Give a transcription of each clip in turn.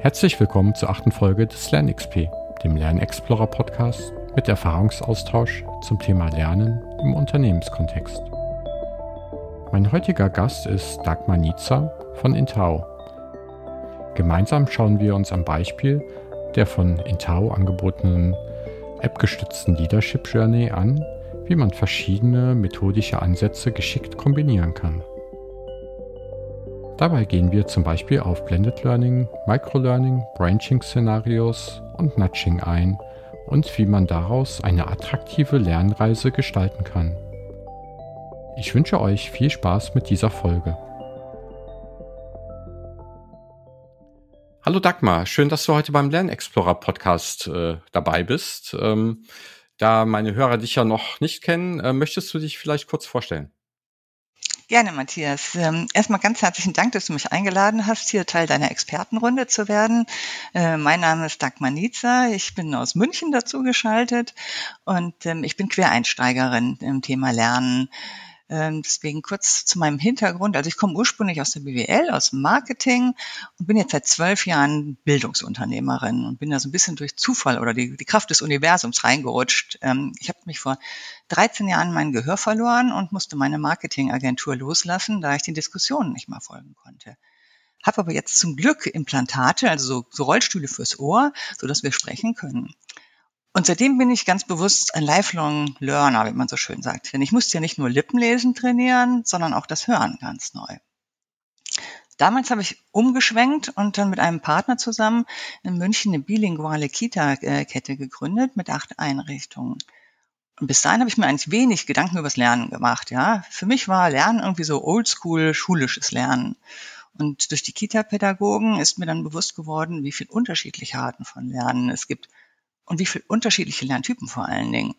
Herzlich willkommen zur achten Folge des LernXP, dem Lernexplorer Podcast mit Erfahrungsaustausch zum Thema Lernen im Unternehmenskontext. Mein heutiger Gast ist Dagmar Niezer von Intao. Gemeinsam schauen wir uns am Beispiel der von Intao angebotenen appgestützten Leadership Journey an, wie man verschiedene methodische Ansätze geschickt kombinieren kann. Dabei gehen wir zum Beispiel auf Blended Learning, Microlearning, Branching-Szenarios und Nudging ein und wie man daraus eine attraktive Lernreise gestalten kann. Ich wünsche euch viel Spaß mit dieser Folge. Hallo Dagmar, schön, dass du heute beim Lernexplorer Podcast äh, dabei bist. Ähm, da meine Hörer dich ja noch nicht kennen, äh, möchtest du dich vielleicht kurz vorstellen? Gerne, Matthias. Ähm, erstmal ganz herzlichen Dank, dass du mich eingeladen hast, hier Teil deiner Expertenrunde zu werden. Äh, mein Name ist Dagmar Niezer. Ich bin aus München dazu geschaltet und ähm, ich bin Quereinsteigerin im Thema Lernen. Ähm, deswegen kurz zu meinem Hintergrund. Also ich komme ursprünglich aus der BWL, aus dem Marketing und bin jetzt seit zwölf Jahren Bildungsunternehmerin und bin da so ein bisschen durch Zufall oder die, die Kraft des Universums reingerutscht. Ähm, ich habe mich vor 13 Jahren mein Gehör verloren und musste meine Marketingagentur loslassen, da ich den Diskussionen nicht mehr folgen konnte habe aber jetzt zum Glück Implantate, also so, so Rollstühle fürs Ohr, so dass wir sprechen können. Und seitdem bin ich ganz bewusst ein Lifelong Learner, wie man so schön sagt. Denn ich musste ja nicht nur Lippenlesen trainieren, sondern auch das Hören ganz neu. Damals habe ich umgeschwenkt und dann mit einem Partner zusammen in München eine bilinguale Kita-Kette gegründet mit acht Einrichtungen. Und bis dahin habe ich mir eigentlich wenig Gedanken über das Lernen gemacht. Ja, für mich war Lernen irgendwie so Oldschool schulisches Lernen. Und durch die Kita-Pädagogen ist mir dann bewusst geworden, wie viele unterschiedliche Arten von Lernen es gibt und wie viele unterschiedliche Lerntypen vor allen Dingen.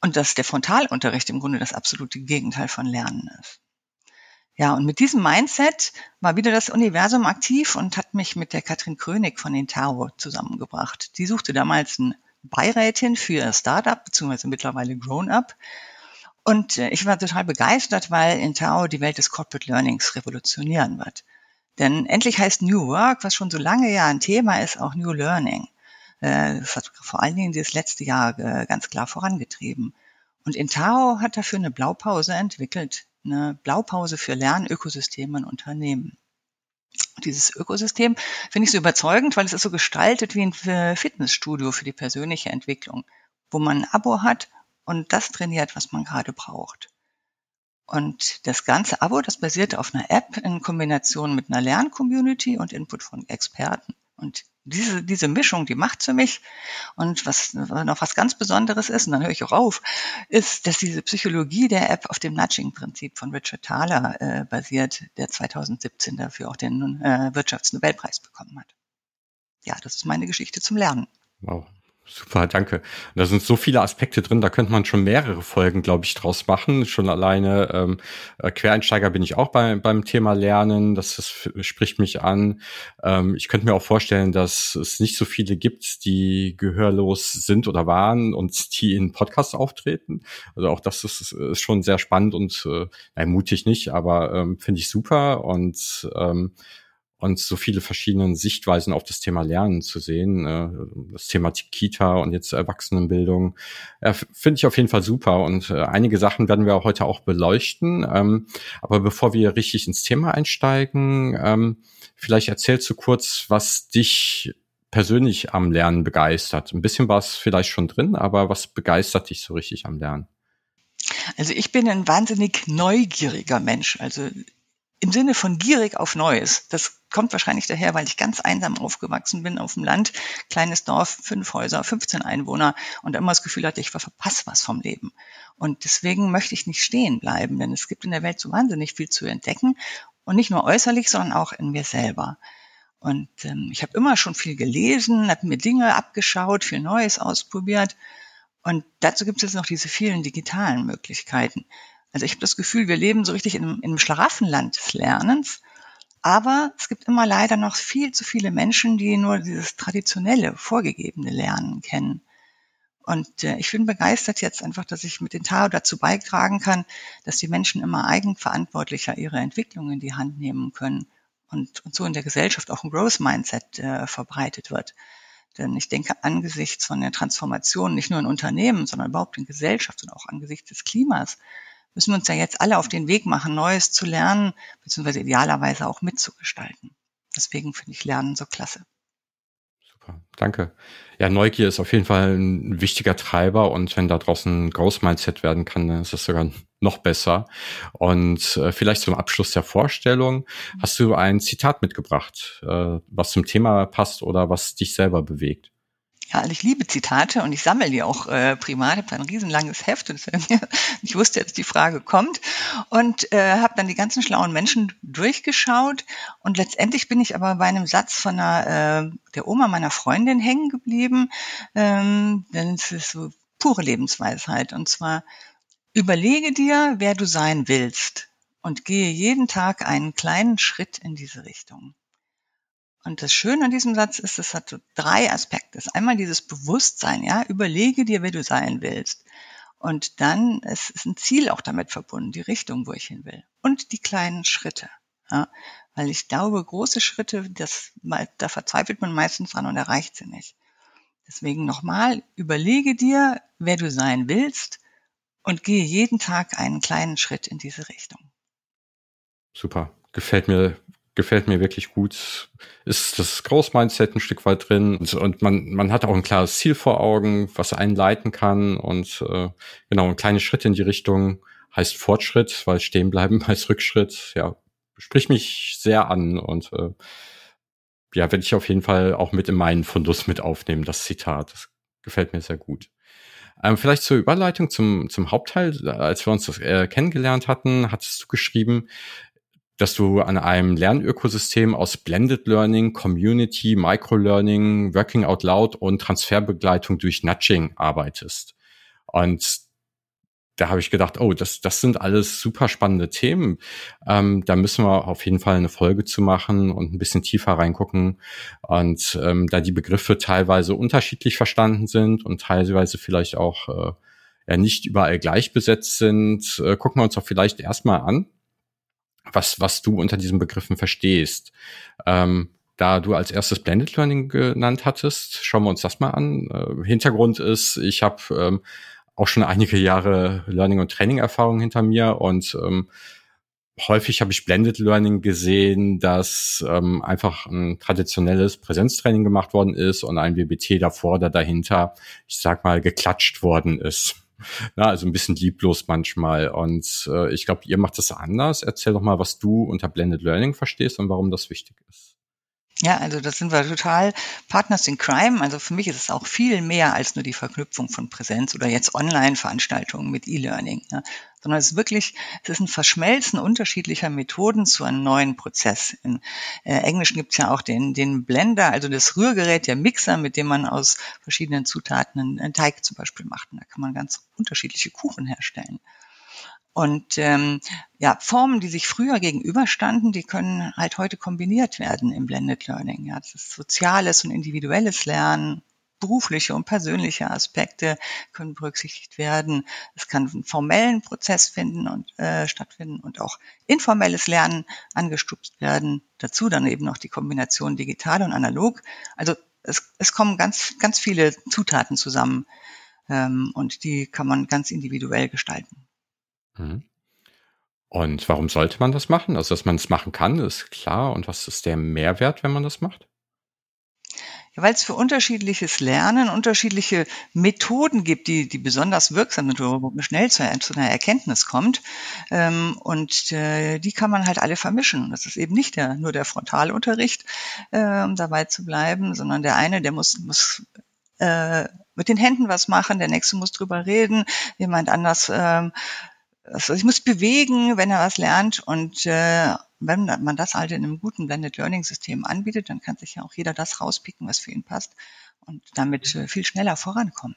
Und dass der Frontalunterricht im Grunde das absolute Gegenteil von Lernen ist. Ja, und mit diesem Mindset war wieder das Universum aktiv und hat mich mit der Katrin König von Intaro zusammengebracht. Die suchte damals eine Beirätin für ihr Startup, beziehungsweise mittlerweile Grown-Up. Und äh, ich war total begeistert, weil Intaro die Welt des Corporate Learnings revolutionieren wird. Denn endlich heißt New Work, was schon so lange ja ein Thema ist, auch New Learning. Äh, das hat vor allen Dingen das letzte Jahr äh, ganz klar vorangetrieben. Und Intao hat dafür eine Blaupause entwickelt, eine Blaupause für Lernökosysteme in Unternehmen. Dieses Ökosystem finde ich so überzeugend, weil es ist so gestaltet wie ein Fitnessstudio für die persönliche Entwicklung, wo man ein Abo hat und das trainiert, was man gerade braucht. Und das ganze Abo, das basiert auf einer App in Kombination mit einer Lerncommunity und Input von Experten. Und diese, diese Mischung, die macht für mich. Und was noch was ganz Besonderes ist, und dann höre ich auch auf, ist, dass diese Psychologie der App auf dem Nudging-Prinzip von Richard Thaler äh, basiert, der 2017 dafür auch den äh, Wirtschaftsnobelpreis bekommen hat. Ja, das ist meine Geschichte zum Lernen. Wow. Super, danke. Da sind so viele Aspekte drin, da könnte man schon mehrere Folgen, glaube ich, draus machen. Schon alleine ähm, äh, Quereinsteiger bin ich auch bei, beim Thema Lernen, das, das spricht mich an. Ähm, ich könnte mir auch vorstellen, dass es nicht so viele gibt, die gehörlos sind oder waren und die in Podcasts auftreten. Also auch das ist, ist schon sehr spannend und äh, nein, nicht, aber ähm, finde ich super und ähm, und so viele verschiedene Sichtweisen auf das Thema Lernen zu sehen, äh, das Thema Kita und jetzt Erwachsenenbildung, äh, finde ich auf jeden Fall super. Und äh, einige Sachen werden wir heute auch beleuchten. Ähm, aber bevor wir richtig ins Thema einsteigen, ähm, vielleicht erzählst du kurz, was dich persönlich am Lernen begeistert. Ein bisschen war es vielleicht schon drin, aber was begeistert dich so richtig am Lernen? Also ich bin ein wahnsinnig neugieriger Mensch. Also im Sinne von gierig auf Neues. Das kommt wahrscheinlich daher, weil ich ganz einsam aufgewachsen bin auf dem Land. Kleines Dorf, fünf Häuser, 15 Einwohner und immer das Gefühl hatte, ich verpasse was vom Leben. Und deswegen möchte ich nicht stehen bleiben, denn es gibt in der Welt so wahnsinnig viel zu entdecken und nicht nur äußerlich, sondern auch in mir selber. Und ähm, ich habe immer schon viel gelesen, habe mir Dinge abgeschaut, viel Neues ausprobiert. Und dazu gibt es jetzt noch diese vielen digitalen Möglichkeiten. Also ich habe das Gefühl, wir leben so richtig in, in einem Schlaraffenland des Lernens. Aber es gibt immer leider noch viel zu viele Menschen, die nur dieses traditionelle, vorgegebene Lernen kennen. Und äh, ich bin begeistert jetzt einfach, dass ich mit den TAO dazu beitragen kann, dass die Menschen immer eigenverantwortlicher ihre Entwicklung in die Hand nehmen können und, und so in der Gesellschaft auch ein Growth Mindset äh, verbreitet wird. Denn ich denke, angesichts von der Transformation, nicht nur in Unternehmen, sondern überhaupt in Gesellschaft und auch angesichts des Klimas, müssen wir uns ja jetzt alle auf den Weg machen, Neues zu lernen, beziehungsweise idealerweise auch mitzugestalten. Deswegen finde ich Lernen so klasse. Super, danke. Ja, Neugier ist auf jeden Fall ein wichtiger Treiber und wenn da draußen ein Growth Mindset werden kann, dann ist das sogar noch besser. Und äh, vielleicht zum Abschluss der Vorstellung, hast du ein Zitat mitgebracht, äh, was zum Thema passt oder was dich selber bewegt? Ja, also ich liebe Zitate und ich sammle die auch äh, privat. Ich habe ein riesenlanges Heft und ich wusste jetzt, die Frage kommt und äh, habe dann die ganzen schlauen Menschen durchgeschaut und letztendlich bin ich aber bei einem Satz von einer, äh, der Oma meiner Freundin hängen geblieben, ähm, denn es ist so pure Lebensweisheit und zwar überlege dir, wer du sein willst und gehe jeden Tag einen kleinen Schritt in diese Richtung. Und das Schöne an diesem Satz ist, es hat so drei Aspekte. Einmal dieses Bewusstsein, ja, überlege dir, wer du sein willst. Und dann es ist ein Ziel auch damit verbunden, die Richtung, wo ich hin will. Und die kleinen Schritte. Ja, weil ich glaube, große Schritte, das, da verzweifelt man meistens dran und erreicht sie nicht. Deswegen nochmal, überlege dir, wer du sein willst und gehe jeden Tag einen kleinen Schritt in diese Richtung. Super. Gefällt mir gefällt mir wirklich gut. Ist das Groß-Mindset ein Stück weit drin und, und, man, man hat auch ein klares Ziel vor Augen, was einen leiten kann und äh, genau, ein kleiner Schritt in die Richtung heißt Fortschritt, weil stehen bleiben heißt Rückschritt. Ja, spricht mich sehr an und äh, ja, werde ich auf jeden Fall auch mit in meinen Fundus mit aufnehmen, das Zitat. Das gefällt mir sehr gut. Ähm, vielleicht zur Überleitung zum, zum Hauptteil. Als wir uns das äh, kennengelernt hatten, hattest du geschrieben, dass du an einem Lernökosystem aus Blended Learning, Community, Microlearning, Working Out Loud und Transferbegleitung durch Nudging arbeitest. Und da habe ich gedacht, oh, das, das sind alles super spannende Themen. Ähm, da müssen wir auf jeden Fall eine Folge zu machen und ein bisschen tiefer reingucken. Und ähm, da die Begriffe teilweise unterschiedlich verstanden sind und teilweise vielleicht auch äh, ja, nicht überall gleich besetzt sind, äh, gucken wir uns doch vielleicht erstmal an, was, was du unter diesen Begriffen verstehst. Ähm, da du als erstes Blended Learning genannt hattest, schauen wir uns das mal an. Äh, Hintergrund ist, ich habe ähm, auch schon einige Jahre Learning- und Training-Erfahrung hinter mir und ähm, häufig habe ich Blended Learning gesehen, dass ähm, einfach ein traditionelles Präsenztraining gemacht worden ist und ein WBT davor oder dahinter, ich sag mal, geklatscht worden ist. Na, also ein bisschen lieblos manchmal. Und äh, ich glaube, ihr macht das anders. Erzähl doch mal, was du unter Blended Learning verstehst und warum das wichtig ist. Ja, also das sind wir total Partners in Crime. Also für mich ist es auch viel mehr als nur die Verknüpfung von Präsenz oder jetzt Online-Veranstaltungen mit E-Learning, ja. sondern es ist wirklich, es ist ein Verschmelzen unterschiedlicher Methoden zu einem neuen Prozess. Im äh, Englischen gibt es ja auch den, den Blender, also das Rührgerät, der Mixer, mit dem man aus verschiedenen Zutaten einen Teig zum Beispiel macht. Und da kann man ganz unterschiedliche Kuchen herstellen. Und ähm, ja, Formen, die sich früher gegenüberstanden, die können halt heute kombiniert werden im Blended Learning. Ja, das ist soziales und individuelles Lernen, berufliche und persönliche Aspekte können berücksichtigt werden. Es kann einen formellen Prozess finden und äh, stattfinden und auch informelles Lernen angestupst werden. Dazu dann eben noch die Kombination digital und analog. Also es, es kommen ganz, ganz viele Zutaten zusammen ähm, und die kann man ganz individuell gestalten. Mhm. Und warum sollte man das machen? Also, dass man es machen kann, ist klar. Und was ist der Mehrwert, wenn man das macht? Ja, weil es für unterschiedliches Lernen unterschiedliche Methoden gibt, die, die besonders wirksam sind, wo man schnell zu, zu einer Erkenntnis kommt. Ähm, und äh, die kann man halt alle vermischen. Das ist eben nicht der, nur der Frontalunterricht, äh, um dabei zu bleiben, sondern der eine, der muss, muss äh, mit den Händen was machen, der nächste muss drüber reden, jemand anders ähm, also ich muss bewegen, wenn er was lernt. Und äh, wenn man das halt in einem guten Blended Learning System anbietet, dann kann sich ja auch jeder das rauspicken, was für ihn passt und damit äh, viel schneller vorankommen.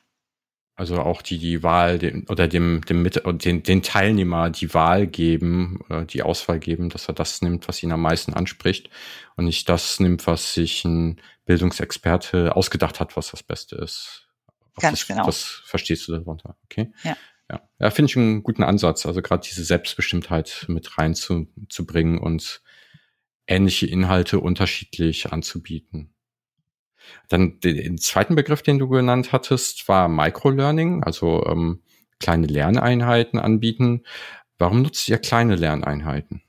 Also auch die, die Wahl den, oder dem, dem Mit den, den Teilnehmer die Wahl geben, äh, die Auswahl geben, dass er das nimmt, was ihn am meisten anspricht und nicht das nimmt, was sich ein Bildungsexperte ausgedacht hat, was das Beste ist. Ganz das, genau. Das verstehst du darunter, okay? Ja. Ja, ja finde ich einen guten Ansatz. Also gerade diese Selbstbestimmtheit mit reinzubringen und ähnliche Inhalte unterschiedlich anzubieten. Dann den zweiten Begriff, den du genannt hattest, war Microlearning, also ähm, kleine Lerneinheiten anbieten. Warum nutzt ihr kleine Lerneinheiten?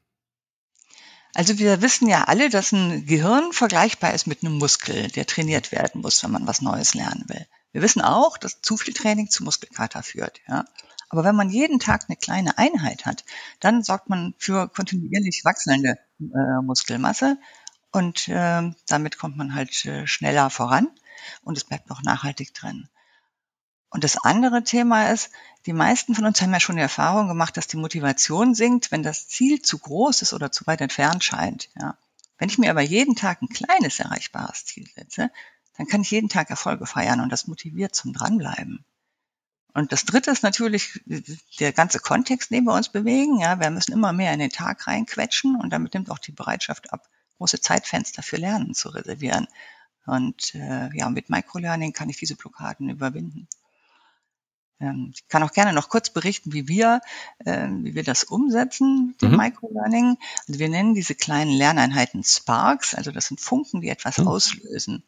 Also wir wissen ja alle, dass ein Gehirn vergleichbar ist mit einem Muskel, der trainiert werden muss, wenn man was Neues lernen will. Wir wissen auch, dass zu viel Training zu Muskelkater führt. Ja? Aber wenn man jeden Tag eine kleine Einheit hat, dann sorgt man für kontinuierlich wachsende äh, Muskelmasse und äh, damit kommt man halt äh, schneller voran und es bleibt noch nachhaltig drin. Und das andere Thema ist, die meisten von uns haben ja schon die Erfahrung gemacht, dass die Motivation sinkt, wenn das Ziel zu groß ist oder zu weit entfernt scheint. Ja. Wenn ich mir aber jeden Tag ein kleines erreichbares Ziel setze, dann kann ich jeden Tag Erfolge feiern und das motiviert zum Dranbleiben. Und das dritte ist natürlich der ganze Kontext, den wir uns bewegen. Ja, wir müssen immer mehr in den Tag reinquetschen und damit nimmt auch die Bereitschaft ab, große Zeitfenster für Lernen zu reservieren. Und äh, ja, mit Microlearning kann ich diese Blockaden überwinden. Ähm, ich kann auch gerne noch kurz berichten, wie wir, äh, wie wir das umsetzen, den mhm. Microlearning. Also wir nennen diese kleinen Lerneinheiten Sparks, also das sind Funken, die etwas mhm. auslösen.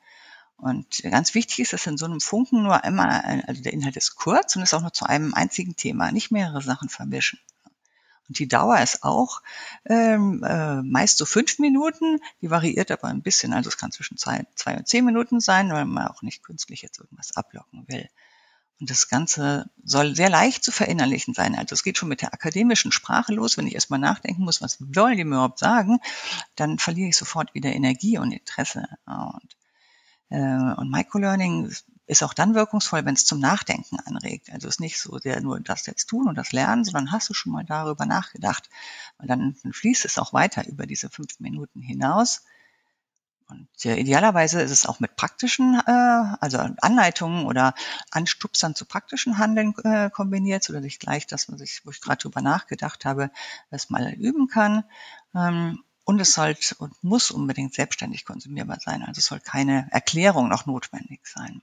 Und ganz wichtig ist, dass in so einem Funken nur einmal, also der Inhalt ist kurz und ist auch nur zu einem einzigen Thema, nicht mehrere Sachen vermischen. Und die Dauer ist auch ähm, äh, meist so fünf Minuten, die variiert aber ein bisschen, also es kann zwischen zwei, zwei und zehn Minuten sein, weil man auch nicht künstlich jetzt irgendwas ablocken will. Und das Ganze soll sehr leicht zu verinnerlichen sein. Also es geht schon mit der akademischen Sprache los. Wenn ich erstmal nachdenken muss, was wollen die mir überhaupt sagen, dann verliere ich sofort wieder Energie und Interesse. Und, und Microlearning ist auch dann wirkungsvoll, wenn es zum Nachdenken anregt. Also es ist nicht so der nur das jetzt tun und das lernen, sondern hast du schon mal darüber nachgedacht. Und dann fließt es auch weiter über diese fünf Minuten hinaus. Und äh, idealerweise ist es auch mit praktischen, äh, also Anleitungen oder Anstupsern zu praktischen Handeln äh, kombiniert, sodass ich gleich das, was ich, wo ich gerade drüber nachgedacht habe, das mal üben kann. Ähm, und es soll und muss unbedingt selbstständig konsumierbar sein. Also es soll keine Erklärung noch notwendig sein.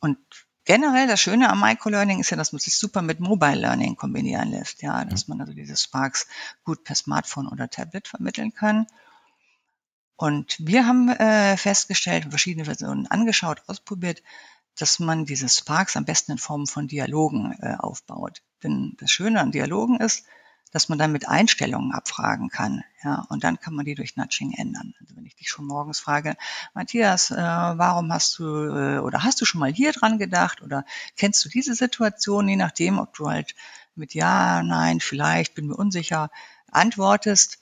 Und generell das Schöne am Microlearning ist ja, dass man sich super mit Mobile Learning kombinieren lässt. Ja, dass man also diese Sparks gut per Smartphone oder Tablet vermitteln kann. Und wir haben äh, festgestellt, verschiedene Versionen angeschaut, ausprobiert, dass man diese Sparks am besten in Form von Dialogen äh, aufbaut. Denn das Schöne an Dialogen ist, dass man dann mit Einstellungen abfragen kann. Ja, und dann kann man die durch Nudging ändern. Also wenn ich dich schon morgens frage, Matthias, äh, warum hast du äh, oder hast du schon mal hier dran gedacht oder kennst du diese Situation, je nachdem, ob du halt mit Ja, Nein, vielleicht, bin mir unsicher antwortest,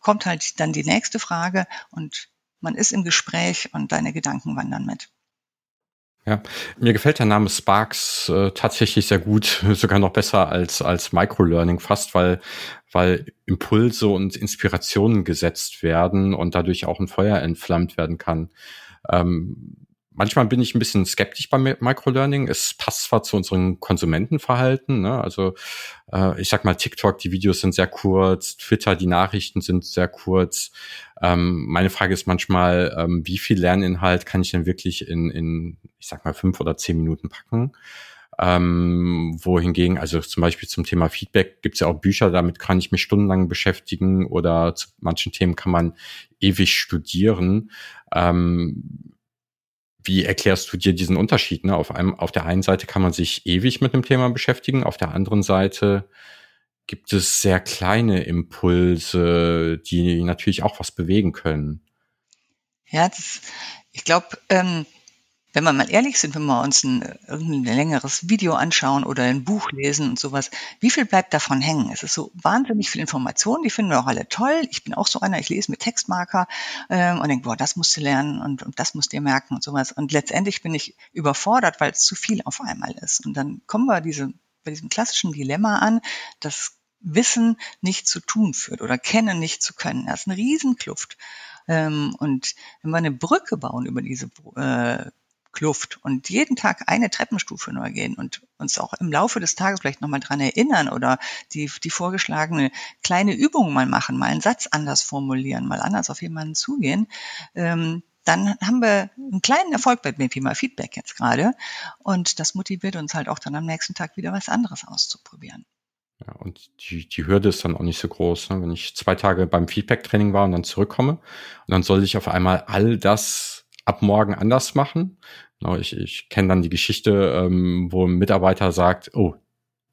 kommt halt dann die nächste Frage und man ist im Gespräch und deine Gedanken wandern mit. Ja, mir gefällt der Name Sparks äh, tatsächlich sehr gut, sogar noch besser als als Microlearning fast, weil weil Impulse und Inspirationen gesetzt werden und dadurch auch ein Feuer entflammt werden kann. Ähm, manchmal bin ich ein bisschen skeptisch beim Microlearning. Es passt zwar zu unserem Konsumentenverhalten, ne? also äh, ich sag mal TikTok, die Videos sind sehr kurz, Twitter, die Nachrichten sind sehr kurz. Ähm, meine Frage ist manchmal, ähm, wie viel Lerninhalt kann ich denn wirklich in, in, ich sag mal, fünf oder zehn Minuten packen? Ähm, wohingegen, also zum Beispiel zum Thema Feedback gibt es ja auch Bücher, damit kann ich mich stundenlang beschäftigen oder zu manchen Themen kann man ewig studieren. Ähm, wie erklärst du dir diesen Unterschied? Ne? Auf, einem, auf der einen Seite kann man sich ewig mit einem Thema beschäftigen, auf der anderen Seite gibt es sehr kleine Impulse, die natürlich auch was bewegen können. Ja, das, ich glaube, ähm, wenn wir mal ehrlich sind, wenn wir uns ein, irgendein längeres Video anschauen oder ein Buch lesen und sowas, wie viel bleibt davon hängen? Es ist so wahnsinnig viel Information, die finden wir auch alle toll. Ich bin auch so einer, ich lese mit Textmarker ähm, und denke, boah, das musst du lernen und, und das musst du dir merken und sowas. Und letztendlich bin ich überfordert, weil es zu viel auf einmal ist. Und dann kommen wir diese, bei diesem klassischen Dilemma an, dass Wissen nicht zu tun führt oder Kennen nicht zu können. Das ist eine Riesenkluft. Ähm, und wenn wir eine Brücke bauen über diese äh, Kluft und jeden Tag eine Treppenstufe neu gehen und uns auch im Laufe des Tages vielleicht nochmal dran erinnern oder die, die vorgeschlagene kleine Übung mal machen, mal einen Satz anders formulieren, mal anders auf jemanden zugehen, ähm, dann haben wir einen kleinen Erfolg bei dem Thema Feedback jetzt gerade. Und das motiviert uns halt auch dann am nächsten Tag wieder was anderes auszuprobieren. Ja, und die, die Hürde ist dann auch nicht so groß. Ne? Wenn ich zwei Tage beim Feedback-Training war und dann zurückkomme und dann soll ich auf einmal all das ab morgen anders machen. Genau, ich, ich kenne dann die Geschichte, ähm, wo ein Mitarbeiter sagt, oh,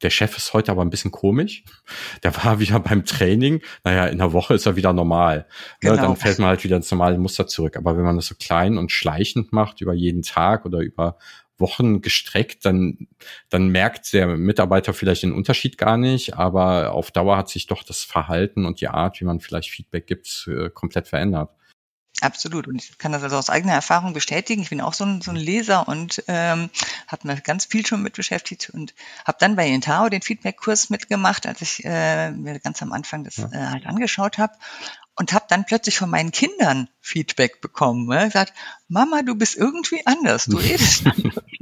der Chef ist heute aber ein bisschen komisch. Der war wieder beim Training. Naja, in der Woche ist er wieder normal. Ne, genau. Dann fällt man halt wieder ins normale Muster zurück. Aber wenn man das so klein und schleichend macht über jeden Tag oder über Wochen gestreckt, dann, dann merkt der Mitarbeiter vielleicht den Unterschied gar nicht, aber auf Dauer hat sich doch das Verhalten und die Art, wie man vielleicht Feedback gibt, äh, komplett verändert. Absolut. Und ich kann das also aus eigener Erfahrung bestätigen. Ich bin auch so ein, so ein Leser und ähm, habe mir ganz viel schon mit beschäftigt und habe dann bei Intao den Feedback-Kurs mitgemacht, als ich äh, mir ganz am Anfang das ja. äh, halt angeschaut habe und habe dann plötzlich von meinen Kindern Feedback bekommen. Ne? Gesagt, Mama, du bist irgendwie anders, du redest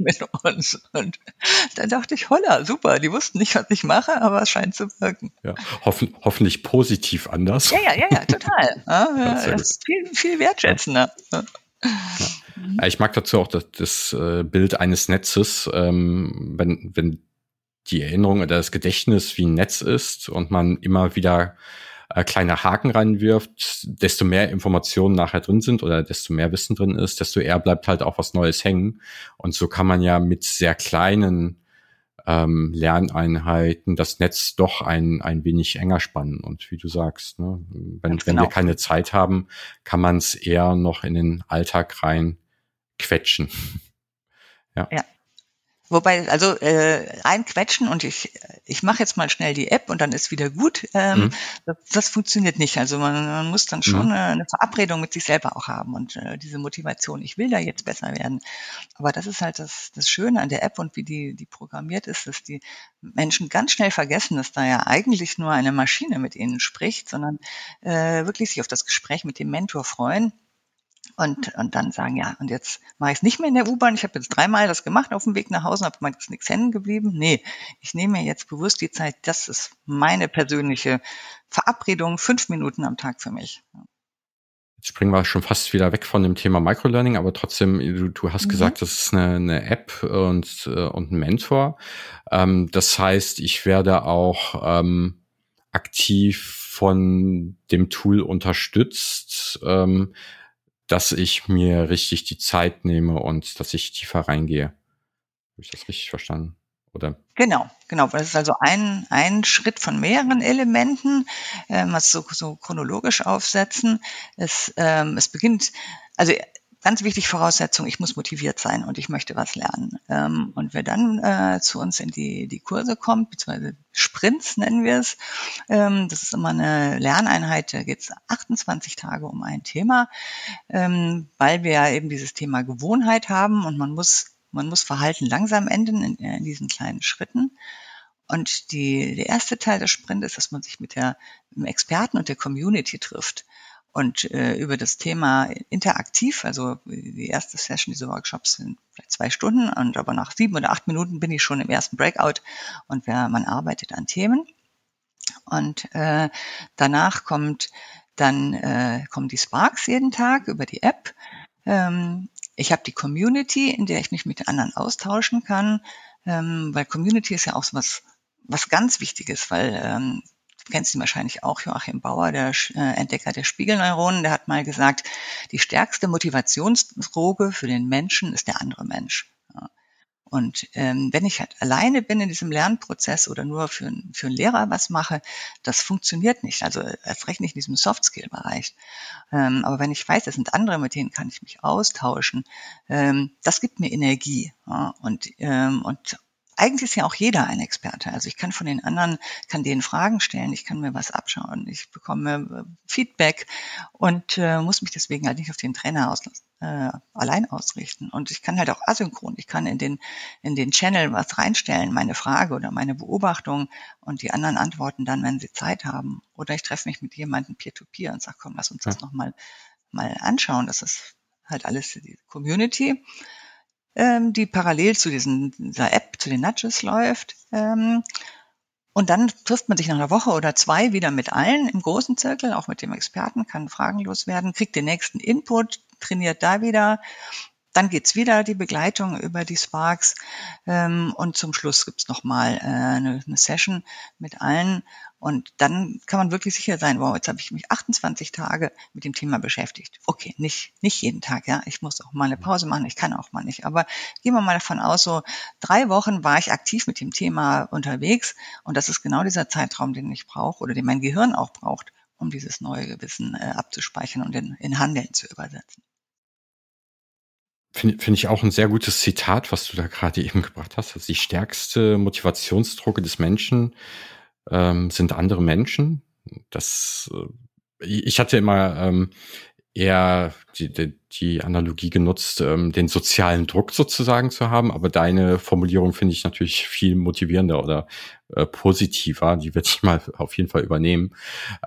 mit uns. Und da dachte ich, holla, super, die wussten nicht, was ich mache, aber es scheint zu wirken. Ja, hoffen, hoffentlich positiv anders. Ja, ja, ja, ja, total. Ja, das ist viel, viel wertschätzender. Ja. Ja. Ich mag dazu auch das, das äh, Bild eines Netzes, ähm, wenn, wenn die Erinnerung oder das Gedächtnis wie ein Netz ist und man immer wieder äh, kleine Haken reinwirft, desto mehr Informationen nachher drin sind oder desto mehr Wissen drin ist, desto eher bleibt halt auch was Neues hängen. Und so kann man ja mit sehr kleinen ähm, Lerneinheiten das Netz doch ein, ein wenig enger spannen. Und wie du sagst, ne, wenn, wenn genau. wir keine Zeit haben, kann man es eher noch in den Alltag rein quetschen. ja. ja. Wobei, also äh, reinquetschen und ich, ich mache jetzt mal schnell die App und dann ist wieder gut, ähm, mhm. das, das, funktioniert nicht. Also man, man muss dann schon mhm. eine Verabredung mit sich selber auch haben und äh, diese Motivation, ich will da jetzt besser werden. Aber das ist halt das, das Schöne an der App und wie die, die programmiert ist, dass die Menschen ganz schnell vergessen, dass da ja eigentlich nur eine Maschine mit ihnen spricht, sondern äh, wirklich sich auf das Gespräch mit dem Mentor freuen und, und dann sagen, ja, und jetzt mache ich es nicht mehr in der U-Bahn. Ich habe jetzt dreimal das gemacht auf dem Weg nach Hause, habe ist nichts hängen geblieben. Nee, ich nehme mir jetzt bewusst die Zeit. Das ist meine persönliche Verabredung, fünf Minuten am Tag für mich. Jetzt springen wir schon fast wieder weg von dem Thema Microlearning, aber trotzdem, du, du hast mhm. gesagt, das ist eine, eine App und, äh, und ein Mentor. Ähm, das heißt, ich werde auch ähm, aktiv von dem Tool unterstützt. Ähm, dass ich mir richtig die Zeit nehme und dass ich tiefer reingehe. Habe ich das richtig verstanden? Oder? Genau, genau. Das ist also ein, ein Schritt von mehreren Elementen, ähm, was so, so chronologisch aufsetzen. Es, ähm, es beginnt, also ganz wichtig Voraussetzung, ich muss motiviert sein und ich möchte was lernen. Ähm, und wer dann äh, zu uns in die, die Kurse kommt, beziehungsweise Sprints nennen wir es, ähm, das ist immer eine Lerneinheit, da geht es 28 Tage um ein Thema, ähm, weil wir ja eben dieses Thema Gewohnheit haben und man muss, man muss Verhalten langsam enden in, in diesen kleinen Schritten. Und die, der erste Teil des Sprints ist, dass man sich mit der, dem Experten und der Community trifft und äh, über das Thema interaktiv, also die erste Session, diese Workshops sind vielleicht zwei Stunden und aber nach sieben oder acht Minuten bin ich schon im ersten Breakout und wer, man arbeitet an Themen. Und äh, danach kommt dann äh, kommen die Sparks jeden Tag über die App. Ähm, ich habe die Community, in der ich mich mit anderen austauschen kann, ähm, weil Community ist ja auch so was, was ganz Wichtiges, weil ähm, kennst ihn wahrscheinlich auch, Joachim Bauer, der äh, Entdecker der Spiegelneuronen, der hat mal gesagt, die stärkste Motivationsdroge für den Menschen ist der andere Mensch. Und ähm, wenn ich halt alleine bin in diesem Lernprozess oder nur für, für einen Lehrer was mache, das funktioniert nicht. Also erst recht nicht in diesem Soft-Skill-Bereich. Ähm, aber wenn ich weiß, es sind andere, mit denen kann ich mich austauschen, ähm, das gibt mir Energie. Ja? Und, ähm, und eigentlich ist ja auch jeder ein Experte. Also ich kann von den anderen, kann denen Fragen stellen, ich kann mir was abschauen, ich bekomme äh, Feedback und äh, muss mich deswegen halt nicht auf den Trainer auslassen äh, allein ausrichten. Und ich kann halt auch asynchron. Ich kann in den, in den Channel was reinstellen, meine Frage oder meine Beobachtung und die anderen antworten dann, wenn sie Zeit haben. Oder ich treffe mich mit jemandem peer-to-peer -peer und sage, komm, lass uns das ja. nochmal mal anschauen. Das ist halt alles die Community ähm, die parallel zu diesen, dieser App, zu den Nudges läuft. Ähm, und dann trifft man sich nach einer Woche oder zwei wieder mit allen im großen Zirkel, auch mit dem Experten, kann fragenlos werden, kriegt den nächsten Input, trainiert da wieder. dann geht's wieder die Begleitung über die Sparks ähm, und zum Schluss gibt's nochmal äh, eine, eine Session mit allen und dann kann man wirklich sicher sein, wow, jetzt habe ich mich 28 Tage mit dem Thema beschäftigt. Okay, nicht, nicht jeden Tag, ja. Ich muss auch mal eine Pause machen, ich kann auch mal nicht. Aber gehen wir mal davon aus, so drei Wochen war ich aktiv mit dem Thema unterwegs und das ist genau dieser Zeitraum, den ich brauche oder den mein Gehirn auch braucht, um dieses neue Wissen äh, abzuspeichern und in, in Handeln zu übersetzen. Finde find ich auch ein sehr gutes Zitat, was du da gerade eben gebracht hast. Also die stärkste Motivationsdrucke des Menschen ähm, sind andere Menschen. Das, äh, ich hatte immer ähm, eher die, die, die Analogie genutzt, ähm, den sozialen Druck sozusagen zu haben, aber deine Formulierung finde ich natürlich viel motivierender oder äh, positiver. Die werde ich mal auf jeden Fall übernehmen.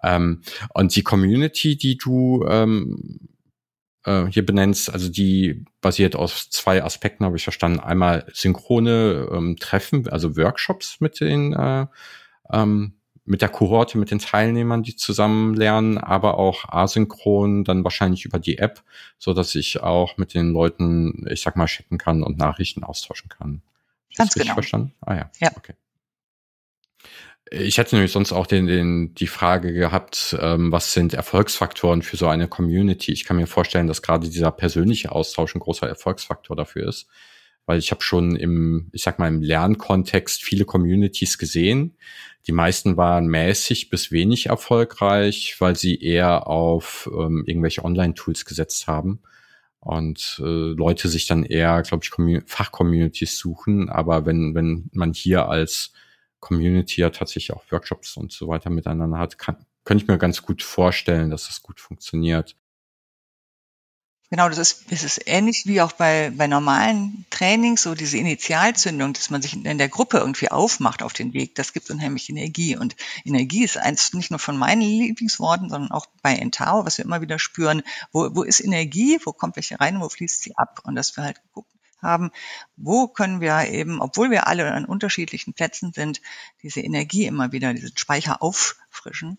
Ähm, und die Community, die du ähm, äh, hier benennst, also die basiert aus zwei Aspekten, habe ich verstanden. Einmal synchrone ähm, Treffen, also Workshops mit den äh, ähm, mit der Kohorte, mit den Teilnehmern, die zusammen lernen, aber auch asynchron, dann wahrscheinlich über die App, so dass ich auch mit den Leuten, ich sag mal, chatten kann und Nachrichten austauschen kann. Ganz genau. Verstanden? Ah ja. ja. Okay. Ich hätte nämlich sonst auch den, den, die Frage gehabt, ähm, was sind Erfolgsfaktoren für so eine Community? Ich kann mir vorstellen, dass gerade dieser persönliche Austausch ein großer Erfolgsfaktor dafür ist, weil ich habe schon im, ich sag mal, im Lernkontext viele Communities gesehen. Die meisten waren mäßig bis wenig erfolgreich, weil sie eher auf ähm, irgendwelche Online-Tools gesetzt haben und äh, Leute sich dann eher, glaube ich, Fachcommunities suchen. Aber wenn, wenn man hier als Community ja tatsächlich auch Workshops und so weiter miteinander hat, kann, könnte ich mir ganz gut vorstellen, dass das gut funktioniert. Genau, das ist, das ist ähnlich wie auch bei, bei normalen Trainings, so diese Initialzündung, dass man sich in der Gruppe irgendwie aufmacht auf den Weg, das gibt unheimlich Energie. Und Energie ist eins nicht nur von meinen Lieblingsworten, sondern auch bei Entao, was wir immer wieder spüren, wo, wo ist Energie, wo kommt welche rein, wo fließt sie ab? Und dass wir halt geguckt haben, wo können wir eben, obwohl wir alle an unterschiedlichen Plätzen sind, diese Energie immer wieder, diesen Speicher auffrischen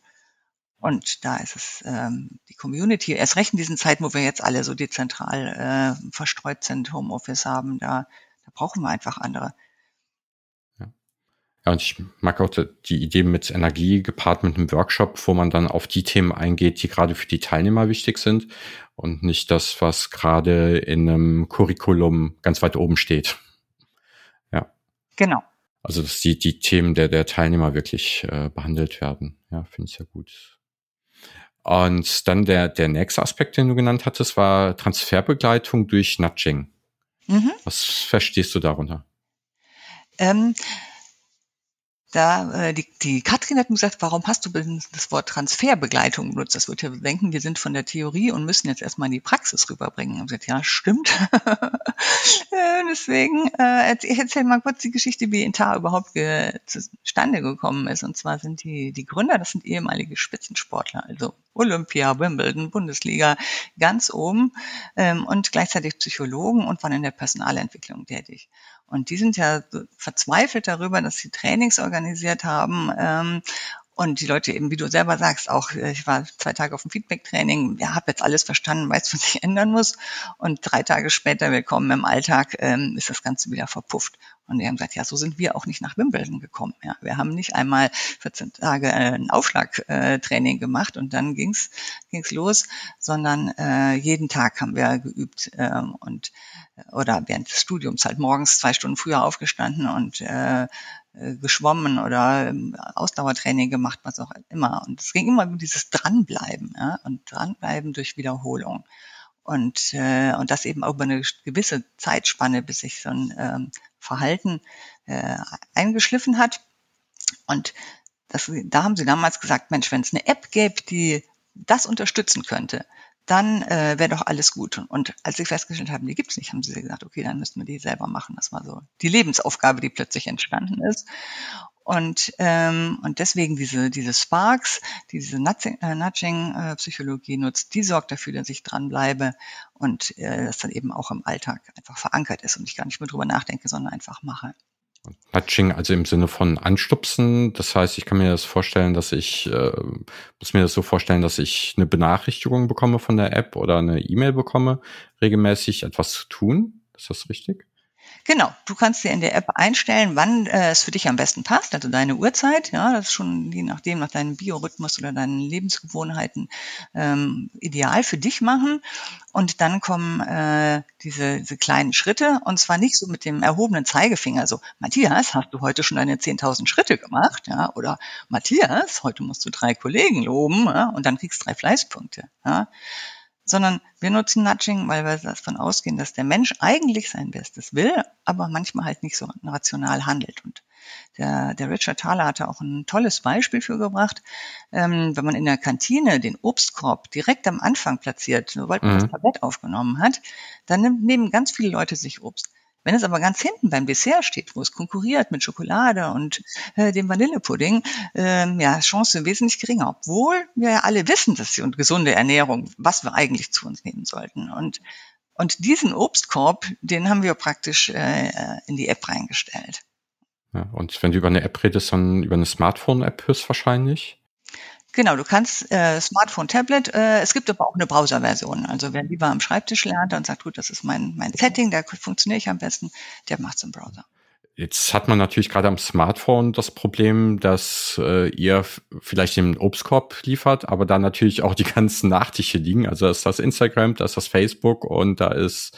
und da ist es ähm, die Community, erst recht in diesen Zeiten, wo wir jetzt alle so dezentral äh, verstreut sind, Homeoffice haben, da, da brauchen wir einfach andere. Ja. ja, und ich mag auch die Idee mit Energie gepaart mit einem Workshop, wo man dann auf die Themen eingeht, die gerade für die Teilnehmer wichtig sind und nicht das, was gerade in einem Curriculum ganz weit oben steht. Ja. Genau. Also dass die, die Themen der, der Teilnehmer wirklich äh, behandelt werden. Ja, finde ich sehr gut. Und dann der, der nächste Aspekt, den du genannt hattest, war Transferbegleitung durch Nudging. Mhm. Was verstehst du darunter? Ähm, da, äh, die, die Katrin hat mir gesagt, warum hast du das Wort Transferbegleitung benutzt? Das wird ja denken, wir sind von der Theorie und müssen jetzt erstmal in die Praxis rüberbringen. Und gesagt, ja, stimmt. äh, deswegen äh, erzähl mal kurz die Geschichte, wie Intar überhaupt ge zustande gekommen ist. Und zwar sind die, die Gründer, das sind ehemalige Spitzensportler, also Olympia, Wimbledon, Bundesliga, ganz oben ähm, und gleichzeitig Psychologen und waren in der Personalentwicklung tätig. Und die sind ja verzweifelt darüber, dass sie Trainings organisiert haben ähm, und die Leute eben, wie du selber sagst, auch äh, ich war zwei Tage auf dem Feedback-Training, ja, habe jetzt alles verstanden, weiß, was ich ändern muss. Und drei Tage später, willkommen im Alltag, ähm, ist das Ganze wieder verpufft. Und die haben gesagt, ja, so sind wir auch nicht nach Wimbledon gekommen. Ja, wir haben nicht einmal 14 Tage äh, ein Aufschlagtraining äh, gemacht und dann ging's ging's los, sondern äh, jeden Tag haben wir geübt ähm, und oder während des Studiums halt morgens zwei Stunden früher aufgestanden und äh, äh, geschwommen oder ähm, Ausdauertraining gemacht, was auch immer. Und es ging immer um dieses Dranbleiben ja? und Dranbleiben durch Wiederholung. Und, äh, und das eben auch über eine gewisse Zeitspanne, bis sich so ein ähm, Verhalten äh, eingeschliffen hat. Und das, da haben sie damals gesagt, Mensch, wenn es eine App gäbe, die das unterstützen könnte, dann äh, wäre doch alles gut. Und als sie festgestellt haben, die gibt's nicht, haben sie gesagt, okay, dann müssten wir die selber machen. Das war so die Lebensaufgabe, die plötzlich entstanden ist. Und, ähm, und deswegen diese, diese Sparks, die diese Nudging-Psychologie äh, nutzt, die sorgt dafür, dass ich dranbleibe und äh, das dann eben auch im Alltag einfach verankert ist und ich gar nicht mehr drüber nachdenke, sondern einfach mache. Nudging, also im Sinne von anstupsen. Das heißt, ich kann mir das vorstellen, dass ich, äh, muss mir das so vorstellen, dass ich eine Benachrichtigung bekomme von der App oder eine E-Mail bekomme, regelmäßig etwas zu tun. Ist das richtig? Genau, du kannst dir in der App einstellen, wann äh, es für dich am besten passt, also deine Uhrzeit. Ja, das ist schon je nachdem, nach deinem Biorhythmus oder deinen Lebensgewohnheiten ähm, ideal für dich machen. Und dann kommen äh, diese, diese kleinen Schritte und zwar nicht so mit dem erhobenen Zeigefinger, so Matthias, hast du heute schon deine 10.000 Schritte gemacht? Ja, oder Matthias, heute musst du drei Kollegen loben ja, und dann kriegst drei Fleißpunkte. Ja sondern wir nutzen Nudging, weil wir davon ausgehen, dass der Mensch eigentlich sein Bestes will, aber manchmal halt nicht so rational handelt. Und der, der Richard Thaler hatte auch ein tolles Beispiel für gebracht. Ähm, wenn man in der Kantine den Obstkorb direkt am Anfang platziert, sobald man mhm. das Tablett aufgenommen hat, dann nehmen ganz viele Leute sich Obst. Wenn es aber ganz hinten beim Dessert steht, wo es konkurriert mit Schokolade und äh, dem Vanillepudding, äh, ja, Chance wesentlich geringer. Obwohl wir ja alle wissen, dass sie und gesunde Ernährung, was wir eigentlich zu uns nehmen sollten. Und und diesen Obstkorb, den haben wir praktisch äh, in die App reingestellt. Ja, und wenn du über eine App redest, dann über eine Smartphone-App höchstwahrscheinlich? Genau, du kannst äh, Smartphone, Tablet, äh, es gibt aber auch eine Browser-Version. Also wer lieber am Schreibtisch lernt und sagt, gut, das ist mein, mein Setting, da funktioniere ich am besten, der macht es im Browser. Jetzt hat man natürlich gerade am Smartphone das Problem, dass äh, ihr vielleicht den Obstkorb liefert, aber da natürlich auch die ganzen Nachtische liegen. Also da ist das Instagram, da ist das Facebook und da ist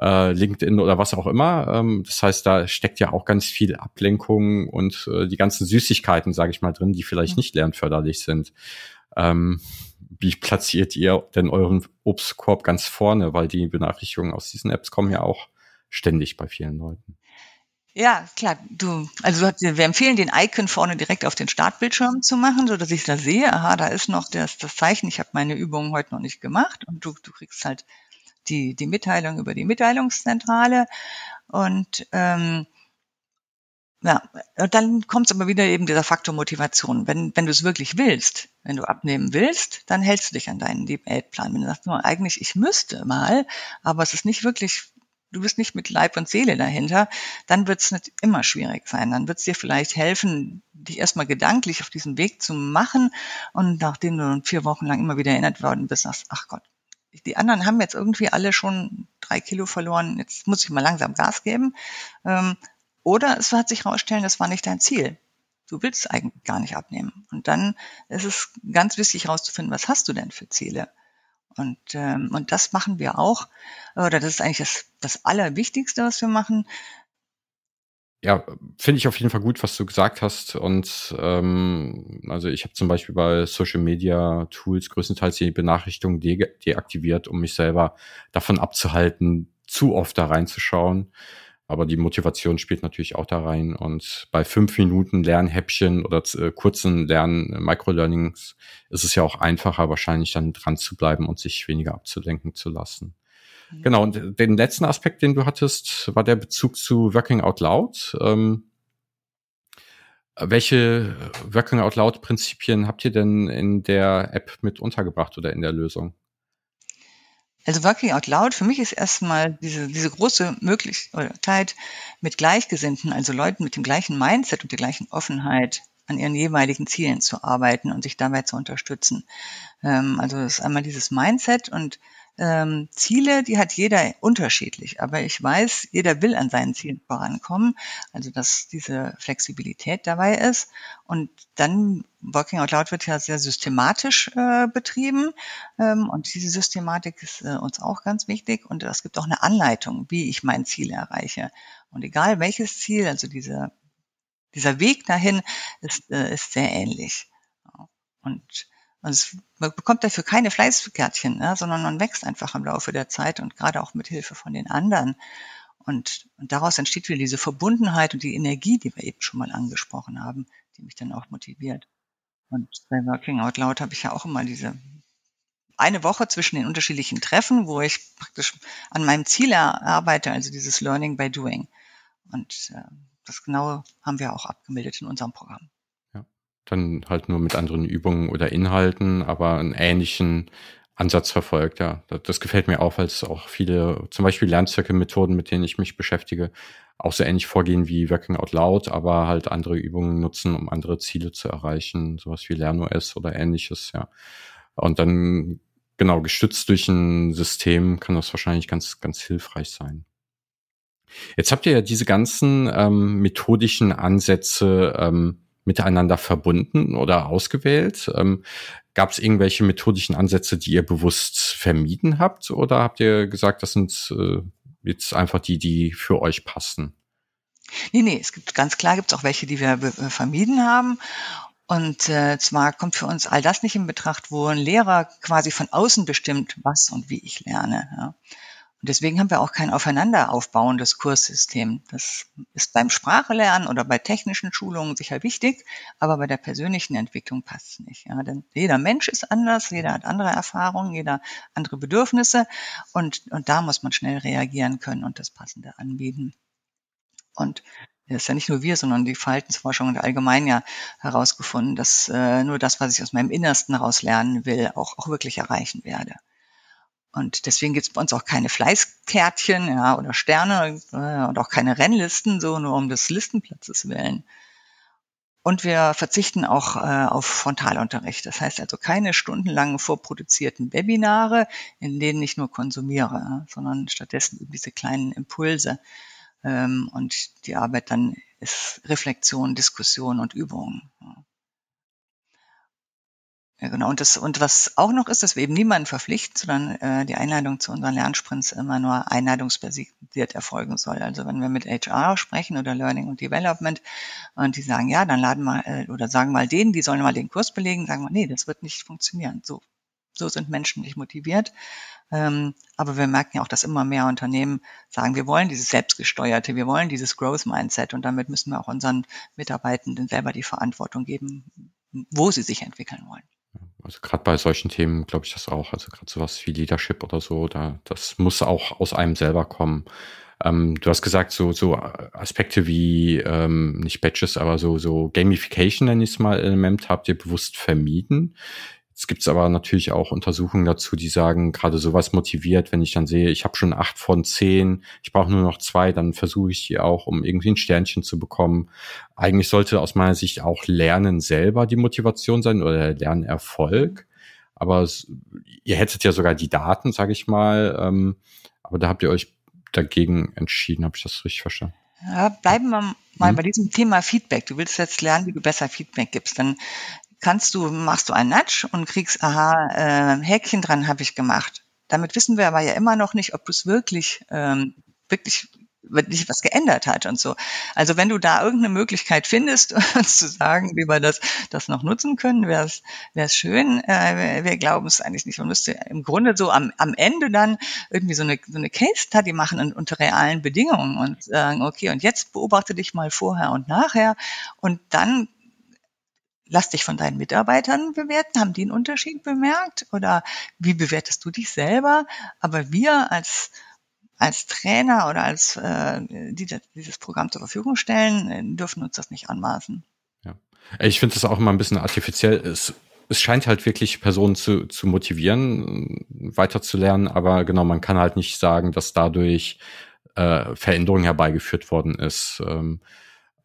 äh, LinkedIn oder was auch immer. Ähm, das heißt, da steckt ja auch ganz viel Ablenkung und äh, die ganzen Süßigkeiten, sage ich mal, drin, die vielleicht mhm. nicht lernförderlich sind. Ähm, wie platziert ihr denn euren Obstkorb ganz vorne? Weil die Benachrichtigungen aus diesen Apps kommen ja auch ständig bei vielen Leuten. Ja, klar. Du, also wir empfehlen den Icon vorne direkt auf den Startbildschirm zu machen, so dass ich da sehe, aha, da ist noch das, das Zeichen, ich habe meine Übungen heute noch nicht gemacht und du, du kriegst halt die, die Mitteilung über die Mitteilungszentrale. Und ähm, ja, und dann kommt es aber wieder eben dieser Faktor Motivation. Wenn, wenn du es wirklich willst, wenn du abnehmen willst, dann hältst du dich an deinen Diätplan. Wenn du sagst, nur eigentlich, ich müsste mal, aber es ist nicht wirklich, du bist nicht mit Leib und Seele dahinter, dann wird es nicht immer schwierig sein. Dann wird es dir vielleicht helfen, dich erstmal gedanklich auf diesen Weg zu machen und nachdem du vier Wochen lang immer wieder erinnert worden bist, sagst, ach Gott, die anderen haben jetzt irgendwie alle schon drei Kilo verloren, jetzt muss ich mal langsam Gas geben. Ähm, oder es wird sich herausstellen, das war nicht dein Ziel. Du willst eigentlich gar nicht abnehmen. Und dann ist es ganz wichtig herauszufinden, was hast du denn für Ziele? Und, ähm, und das machen wir auch, oder das ist eigentlich das, das Allerwichtigste, was wir machen ja, finde ich auf jeden Fall gut, was du gesagt hast. Und ähm, also ich habe zum Beispiel bei Social Media Tools größtenteils die Benachrichtigungen de deaktiviert, um mich selber davon abzuhalten, zu oft da reinzuschauen. Aber die Motivation spielt natürlich auch da rein. Und bei fünf Minuten Lernhäppchen oder äh, kurzen Lern Microlearnings ist es ja auch einfacher, wahrscheinlich dann dran zu bleiben und sich weniger abzulenken zu lassen. Genau, und den letzten Aspekt, den du hattest, war der Bezug zu Working Out Loud. Ähm, welche Working Out Loud Prinzipien habt ihr denn in der App mit untergebracht oder in der Lösung? Also Working Out Loud für mich ist erstmal diese, diese große Möglichkeit, mit Gleichgesinnten, also Leuten mit dem gleichen Mindset und der gleichen Offenheit an ihren jeweiligen Zielen zu arbeiten und sich dabei zu unterstützen. Ähm, also das ist einmal dieses Mindset und ähm, Ziele, die hat jeder unterschiedlich, aber ich weiß, jeder will an seinen Zielen vorankommen, also dass diese Flexibilität dabei ist. Und dann, Working Out Loud wird ja sehr systematisch äh, betrieben ähm, und diese Systematik ist äh, uns auch ganz wichtig und es gibt auch eine Anleitung, wie ich mein Ziel erreiche. Und egal welches Ziel, also diese, dieser Weg dahin ist, äh, ist sehr ähnlich. Und also man bekommt dafür keine Fleißkärtchen, ne, sondern man wächst einfach im Laufe der Zeit und gerade auch mit Hilfe von den anderen. Und, und daraus entsteht wieder diese Verbundenheit und die Energie, die wir eben schon mal angesprochen haben, die mich dann auch motiviert. Und bei Working Out Loud habe ich ja auch immer diese eine Woche zwischen den unterschiedlichen Treffen, wo ich praktisch an meinem Ziel arbeite, also dieses Learning by Doing. Und äh, das genau haben wir auch abgemeldet in unserem Programm. Dann halt nur mit anderen Übungen oder Inhalten, aber einen ähnlichen Ansatz verfolgt, ja. Das gefällt mir auch, weil es auch viele, zum Beispiel Lernzirkelmethoden, mit denen ich mich beschäftige, auch so ähnlich vorgehen wie Working Out Loud, aber halt andere Übungen nutzen, um andere Ziele zu erreichen, sowas wie LernOS oder ähnliches, ja. Und dann, genau, gestützt durch ein System kann das wahrscheinlich ganz, ganz hilfreich sein. Jetzt habt ihr ja diese ganzen ähm, methodischen Ansätze ähm, miteinander verbunden oder ausgewählt. Ähm, Gab es irgendwelche methodischen Ansätze, die ihr bewusst vermieden habt? Oder habt ihr gesagt, das sind äh, jetzt einfach die, die für euch passen? Nee, nee, es gibt ganz klar gibt es auch welche, die wir äh, vermieden haben. Und äh, zwar kommt für uns all das nicht in Betracht, wo ein Lehrer quasi von außen bestimmt, was und wie ich lerne. Ja. Und deswegen haben wir auch kein aufeinanderaufbauendes Kurssystem. Das ist beim Sprachelernen oder bei technischen Schulungen sicher wichtig, aber bei der persönlichen Entwicklung passt es nicht. Ja, denn jeder Mensch ist anders, jeder hat andere Erfahrungen, jeder andere Bedürfnisse und, und da muss man schnell reagieren können und das Passende anbieten. Und das ist ja nicht nur wir, sondern die Verhaltensforschung und allgemein ja herausgefunden, dass äh, nur das, was ich aus meinem Innersten heraus lernen will, auch, auch wirklich erreichen werde. Und deswegen gibt es bei uns auch keine Fleißkärtchen ja, oder Sterne äh, und auch keine Rennlisten, so nur um des Listenplatzes willen. Und wir verzichten auch äh, auf Frontalunterricht. Das heißt also keine stundenlangen vorproduzierten Webinare, in denen ich nur konsumiere, sondern stattdessen diese kleinen Impulse. Ähm, und die Arbeit dann ist Reflexion, Diskussion und Übung. Ja. Ja, genau. Und das, und was auch noch ist, dass wir eben niemanden verpflichten, sondern äh, die Einladung zu unseren Lernsprints immer nur einladungsbasiert erfolgen soll. Also wenn wir mit HR sprechen oder Learning und Development und die sagen, ja, dann laden wir äh, oder sagen mal denen, die sollen mal den Kurs belegen, sagen wir, nee, das wird nicht funktionieren. So, so sind Menschen nicht motiviert. Ähm, aber wir merken ja auch, dass immer mehr Unternehmen sagen, wir wollen dieses selbstgesteuerte, wir wollen dieses Growth Mindset und damit müssen wir auch unseren Mitarbeitenden selber die Verantwortung geben, wo sie sich entwickeln wollen. Also gerade bei solchen Themen glaube ich das auch. Also gerade sowas wie Leadership oder so, da das muss auch aus einem selber kommen. Ähm, du hast gesagt, so, so Aspekte wie ähm, nicht Badges, aber so, so Gamification, nenne ich es mal, Element habt ihr bewusst vermieden. Es gibt aber natürlich auch Untersuchungen dazu, die sagen, gerade sowas motiviert, wenn ich dann sehe, ich habe schon acht von zehn, ich brauche nur noch zwei, dann versuche ich die auch, um irgendwie ein Sternchen zu bekommen. Eigentlich sollte aus meiner Sicht auch Lernen selber die Motivation sein oder der Lernerfolg. Aber es, ihr hättet ja sogar die Daten, sage ich mal. Ähm, aber da habt ihr euch dagegen entschieden, habe ich das richtig verstanden? Ja, bleiben wir mal hm. bei diesem Thema Feedback. Du willst jetzt lernen, wie du besser Feedback gibst. Dann kannst du, machst du einen Nudge und kriegst, aha, äh, Häkchen dran habe ich gemacht. Damit wissen wir aber ja immer noch nicht, ob du es wirklich, ähm, wirklich wirklich was geändert hat und so. Also wenn du da irgendeine Möglichkeit findest, uns zu sagen, wie wir das, das noch nutzen können, wäre es schön. Äh, wir glauben es eigentlich nicht. Man müsste im Grunde so am, am Ende dann irgendwie so eine, so eine Case Study machen und, unter realen Bedingungen und sagen, okay, und jetzt beobachte dich mal vorher und nachher und dann lass dich von deinen Mitarbeitern bewerten. Haben die einen Unterschied bemerkt? Oder wie bewertest du dich selber? Aber wir als als Trainer oder als äh, die dieses Programm zur Verfügung stellen, äh, dürfen uns das nicht anmaßen. Ja. Ich finde das auch immer ein bisschen artifiziell. Es, es scheint halt wirklich Personen zu, zu motivieren, weiterzulernen, aber genau, man kann halt nicht sagen, dass dadurch äh, Veränderung herbeigeführt worden ist. Ähm,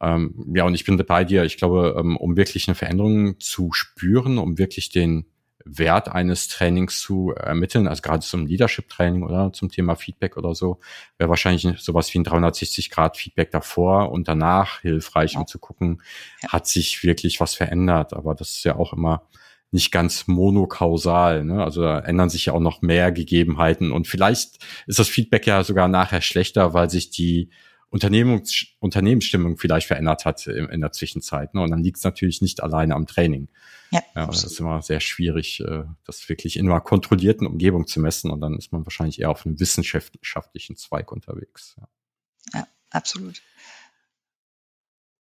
ähm, ja, und ich bin bei dir. Ich glaube, ähm, um wirklich eine Veränderung zu spüren, um wirklich den Wert eines Trainings zu ermitteln, also gerade zum Leadership-Training oder zum Thema Feedback oder so, wäre wahrscheinlich sowas wie ein 360-Grad-Feedback davor und danach hilfreich, ja. um zu gucken, ja. hat sich wirklich was verändert. Aber das ist ja auch immer nicht ganz monokausal. Ne? Also da ändern sich ja auch noch mehr Gegebenheiten und vielleicht ist das Feedback ja sogar nachher schlechter, weil sich die Unternehmens Unternehmensstimmung vielleicht verändert hat in, in der Zwischenzeit. Ne? Und dann liegt es natürlich nicht alleine am Training. Ja, ja das ist immer sehr schwierig, äh, das wirklich in einer kontrollierten Umgebung zu messen. Und dann ist man wahrscheinlich eher auf einem wissenschaftlichen Zweig unterwegs. Ja, ja absolut.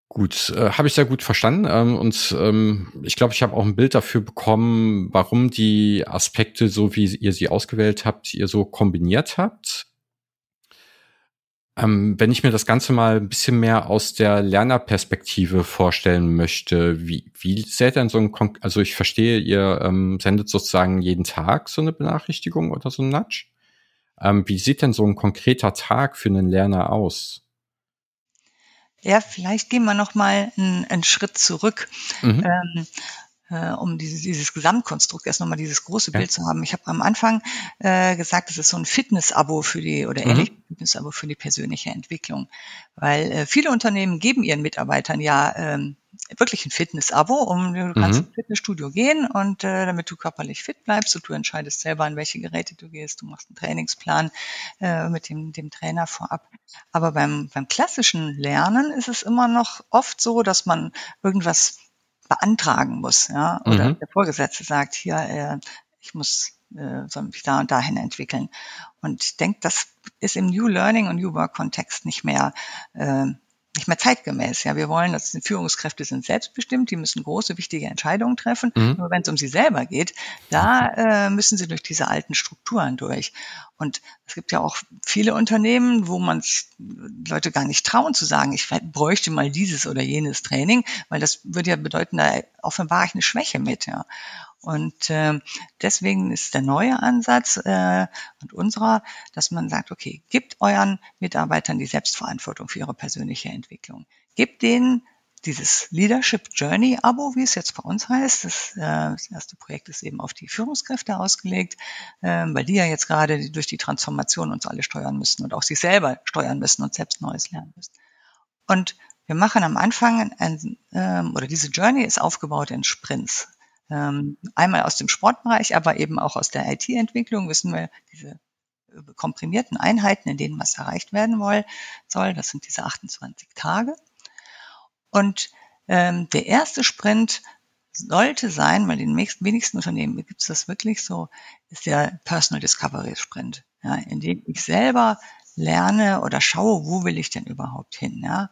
Gut, äh, habe ich sehr gut verstanden ähm, und ähm, ich glaube, ich habe auch ein Bild dafür bekommen, warum die Aspekte, so wie ihr sie ausgewählt habt, ihr so kombiniert habt. Ähm, wenn ich mir das Ganze mal ein bisschen mehr aus der Lernerperspektive vorstellen möchte, wie, wie sähe denn so ein, Kon also ich verstehe, ihr ähm, sendet sozusagen jeden Tag so eine Benachrichtigung oder so ein Nudge. Ähm, wie sieht denn so ein konkreter Tag für einen Lerner aus? Ja, vielleicht gehen wir noch mal einen, einen Schritt zurück. Mhm. Ähm, äh, um dieses, dieses Gesamtkonstrukt erst nochmal dieses große ja. Bild zu haben. Ich habe am Anfang äh, gesagt, es ist so ein Fitness-Abo für die oder mhm. Fitness-Abo für die persönliche Entwicklung, weil äh, viele Unternehmen geben ihren Mitarbeitern ja ähm, wirklich ein Fitness-Abo, um du kannst mhm. ins Fitnessstudio gehen und äh, damit du körperlich fit bleibst und du entscheidest selber, an welche Geräte du gehst, du machst einen Trainingsplan äh, mit dem, dem Trainer vorab. Aber beim, beim klassischen Lernen ist es immer noch oft so, dass man irgendwas beantragen muss, ja, oder mhm. der Vorgesetzte sagt, hier, äh, ich muss äh, soll mich da und dahin entwickeln. Und ich denke, das ist im New Learning und New Work Kontext nicht mehr äh, nicht mehr zeitgemäß. Ja, wir wollen, dass die Führungskräfte sind selbstbestimmt, die müssen große, wichtige Entscheidungen treffen. Mhm. Nur wenn es um sie selber geht, da äh, müssen sie durch diese alten Strukturen durch. Und es gibt ja auch viele Unternehmen, wo man Leute gar nicht trauen zu sagen, ich bräuchte mal dieses oder jenes Training, weil das würde ja bedeuten, da offenbar ich eine Schwäche mit. Ja. Und äh, deswegen ist der neue Ansatz äh, und unserer, dass man sagt, okay, gibt euren Mitarbeitern die Selbstverantwortung für ihre persönliche Entwicklung. Gebt denen dieses Leadership Journey Abo, wie es jetzt bei uns heißt. Das, äh, das erste Projekt ist eben auf die Führungskräfte ausgelegt, äh, weil die ja jetzt gerade durch die Transformation uns alle steuern müssen und auch sich selber steuern müssen und selbst Neues lernen müssen. Und wir machen am Anfang ein, ähm, oder diese Journey ist aufgebaut in Sprints. Ähm, einmal aus dem Sportbereich, aber eben auch aus der IT-Entwicklung wissen wir, diese äh, komprimierten Einheiten, in denen was erreicht werden soll, das sind diese 28 Tage. Und ähm, der erste Sprint sollte sein, weil in den wenigsten Unternehmen gibt es das wirklich so, ist der Personal Discovery Sprint, ja, in dem ich selber lerne oder schaue, wo will ich denn überhaupt hin, ja,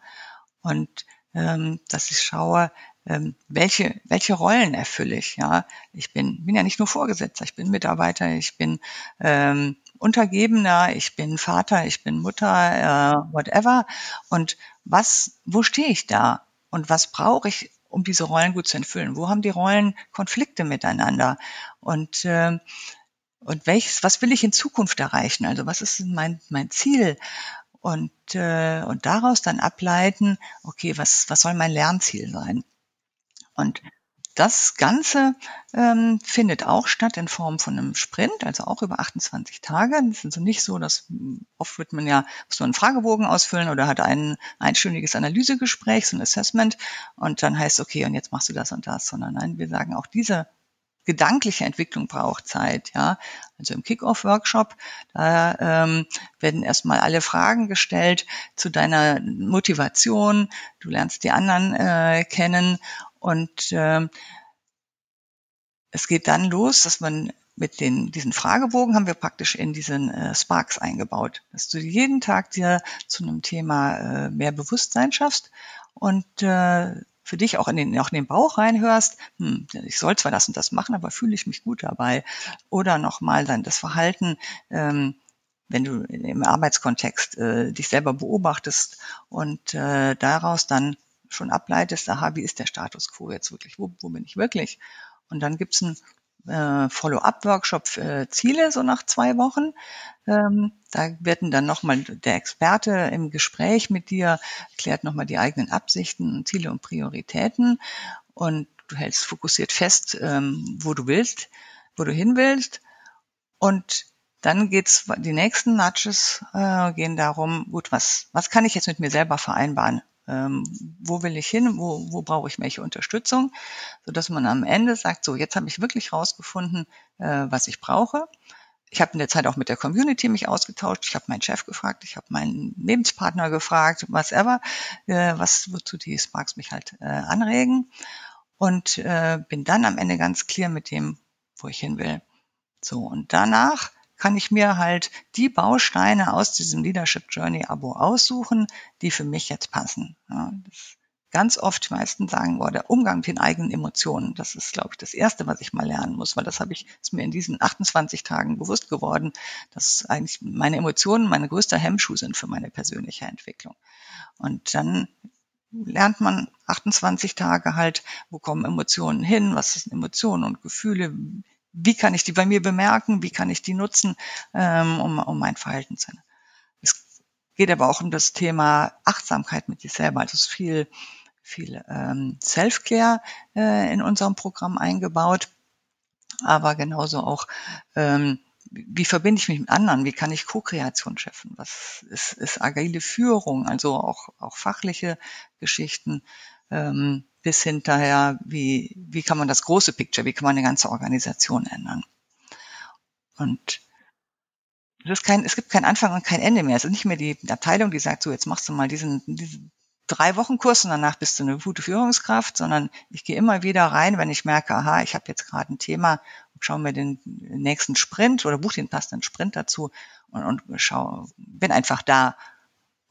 und ähm, dass ich schaue, ähm, welche, welche Rollen erfülle ich? Ja, ich bin, bin ja nicht nur Vorgesetzter, ich bin Mitarbeiter, ich bin ähm, Untergebener, ich bin Vater, ich bin Mutter, äh, whatever. Und was, wo stehe ich da? Und was brauche ich, um diese Rollen gut zu entfüllen? Wo haben die Rollen Konflikte miteinander? Und äh, und welches, was will ich in Zukunft erreichen? Also was ist mein, mein Ziel? Und, äh, und daraus dann ableiten, okay, was, was soll mein Lernziel sein? Und das Ganze ähm, findet auch statt in Form von einem Sprint, also auch über 28 Tage. Das ist also nicht so, dass oft wird man ja so einen Fragebogen ausfüllen oder hat ein einstündiges Analysegespräch, so ein Assessment und dann heißt okay, und jetzt machst du das und das, sondern nein, wir sagen auch diese gedankliche Entwicklung braucht Zeit, ja. Also im Kick-Off-Workshop, da ähm, werden erstmal alle Fragen gestellt zu deiner Motivation. Du lernst die anderen äh, kennen und äh, es geht dann los, dass man mit den, diesen Fragebogen haben wir praktisch in diesen äh, Sparks eingebaut, dass du jeden Tag dir zu einem Thema äh, mehr Bewusstsein schaffst und äh, für dich auch in den, auch in den Bauch reinhörst, hm, ich soll zwar das und das machen, aber fühle ich mich gut dabei. Oder nochmal dann das Verhalten, ähm, wenn du im Arbeitskontext äh, dich selber beobachtest und äh, daraus dann schon ableitest, aha, wie ist der Status quo jetzt wirklich, wo, wo bin ich wirklich? Und dann gibt's einen äh, Follow-up-Workshop für Ziele, so nach zwei Wochen. Ähm, da werden dann nochmal der Experte im Gespräch mit dir erklärt nochmal die eigenen Absichten, Ziele und Prioritäten und du hältst fokussiert fest, ähm, wo du willst, wo du hin willst und dann geht's, die nächsten Nudges äh, gehen darum, gut, was, was kann ich jetzt mit mir selber vereinbaren? Ähm, wo will ich hin, wo, wo brauche ich welche Unterstützung, so dass man am Ende sagt, so jetzt habe ich wirklich rausgefunden, äh, was ich brauche. Ich habe in der Zeit auch mit der Community mich ausgetauscht. Ich habe meinen Chef gefragt, ich habe meinen Lebenspartner gefragt, whatever, äh, was wozu die Sparks mich halt äh, anregen und äh, bin dann am Ende ganz klar mit dem, wo ich hin will. So und danach kann ich mir halt die Bausteine aus diesem Leadership Journey Abo aussuchen, die für mich jetzt passen. Ja, ganz oft, die meisten sagen, boah, der Umgang mit den eigenen Emotionen, das ist, glaube ich, das Erste, was ich mal lernen muss, weil das habe ich, ist mir in diesen 28 Tagen bewusst geworden, dass eigentlich meine Emotionen meine größte Hemmschuh sind für meine persönliche Entwicklung. Und dann lernt man 28 Tage halt, wo kommen Emotionen hin, was sind Emotionen und Gefühle, wie kann ich die bei mir bemerken, wie kann ich die nutzen, ähm, um, um mein Verhalten zu ändern. Es geht aber auch um das Thema Achtsamkeit mit sich selber. Also es ist viel, viel ähm, Self-Care äh, in unserem Programm eingebaut, aber genauso auch ähm, wie verbinde ich mich mit anderen? Wie kann ich Co-Kreation schaffen? Was ist, ist agile Führung? Also auch, auch fachliche Geschichten ähm, bis hinterher, wie, wie kann man das große Picture, wie kann man eine ganze Organisation ändern? Und kein, es gibt kein Anfang und kein Ende mehr. Es ist nicht mehr die Abteilung, die sagt, so jetzt machst du mal diesen, diesen drei Wochen Kurs und danach bist du eine gute Führungskraft, sondern ich gehe immer wieder rein, wenn ich merke, aha, ich habe jetzt gerade ein Thema schaue mir den nächsten Sprint oder buche den passenden Sprint dazu und, und schau, bin einfach da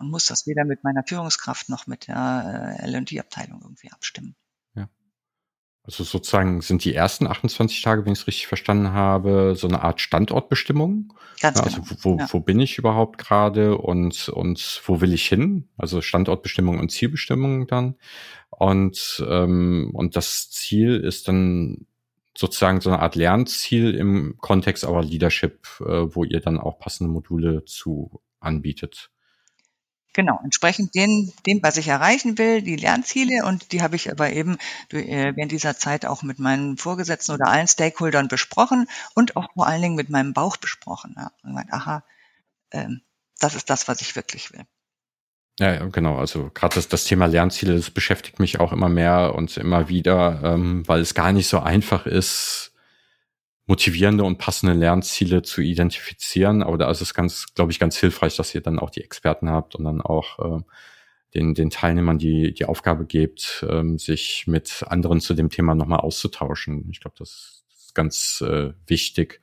und muss das weder mit meiner Führungskraft noch mit der äh, L&D-Abteilung irgendwie abstimmen. Ja. Also sozusagen sind die ersten 28 Tage, wenn ich es richtig verstanden habe, so eine Art Standortbestimmung. Ganz ja, also genau. wo, ja. wo bin ich überhaupt gerade und, und wo will ich hin? Also Standortbestimmung und Zielbestimmung dann. Und, ähm, und das Ziel ist dann sozusagen so eine Art Lernziel im Kontext aber Leadership, äh, wo ihr dann auch passende Module zu anbietet. Genau, entsprechend dem, dem, was ich erreichen will, die Lernziele und die habe ich aber eben äh, während dieser Zeit auch mit meinen Vorgesetzten oder allen Stakeholdern besprochen und auch vor allen Dingen mit meinem Bauch besprochen. Ja. Und gemeint, aha, ähm, das ist das, was ich wirklich will. Ja, genau. Also gerade das, das Thema Lernziele, das beschäftigt mich auch immer mehr und immer wieder, ähm, weil es gar nicht so einfach ist, motivierende und passende Lernziele zu identifizieren. Aber da ist es ganz, glaube ich, ganz hilfreich, dass ihr dann auch die Experten habt und dann auch äh, den, den Teilnehmern die, die Aufgabe gebt, ähm, sich mit anderen zu dem Thema nochmal auszutauschen. Ich glaube, das ist ganz äh, wichtig,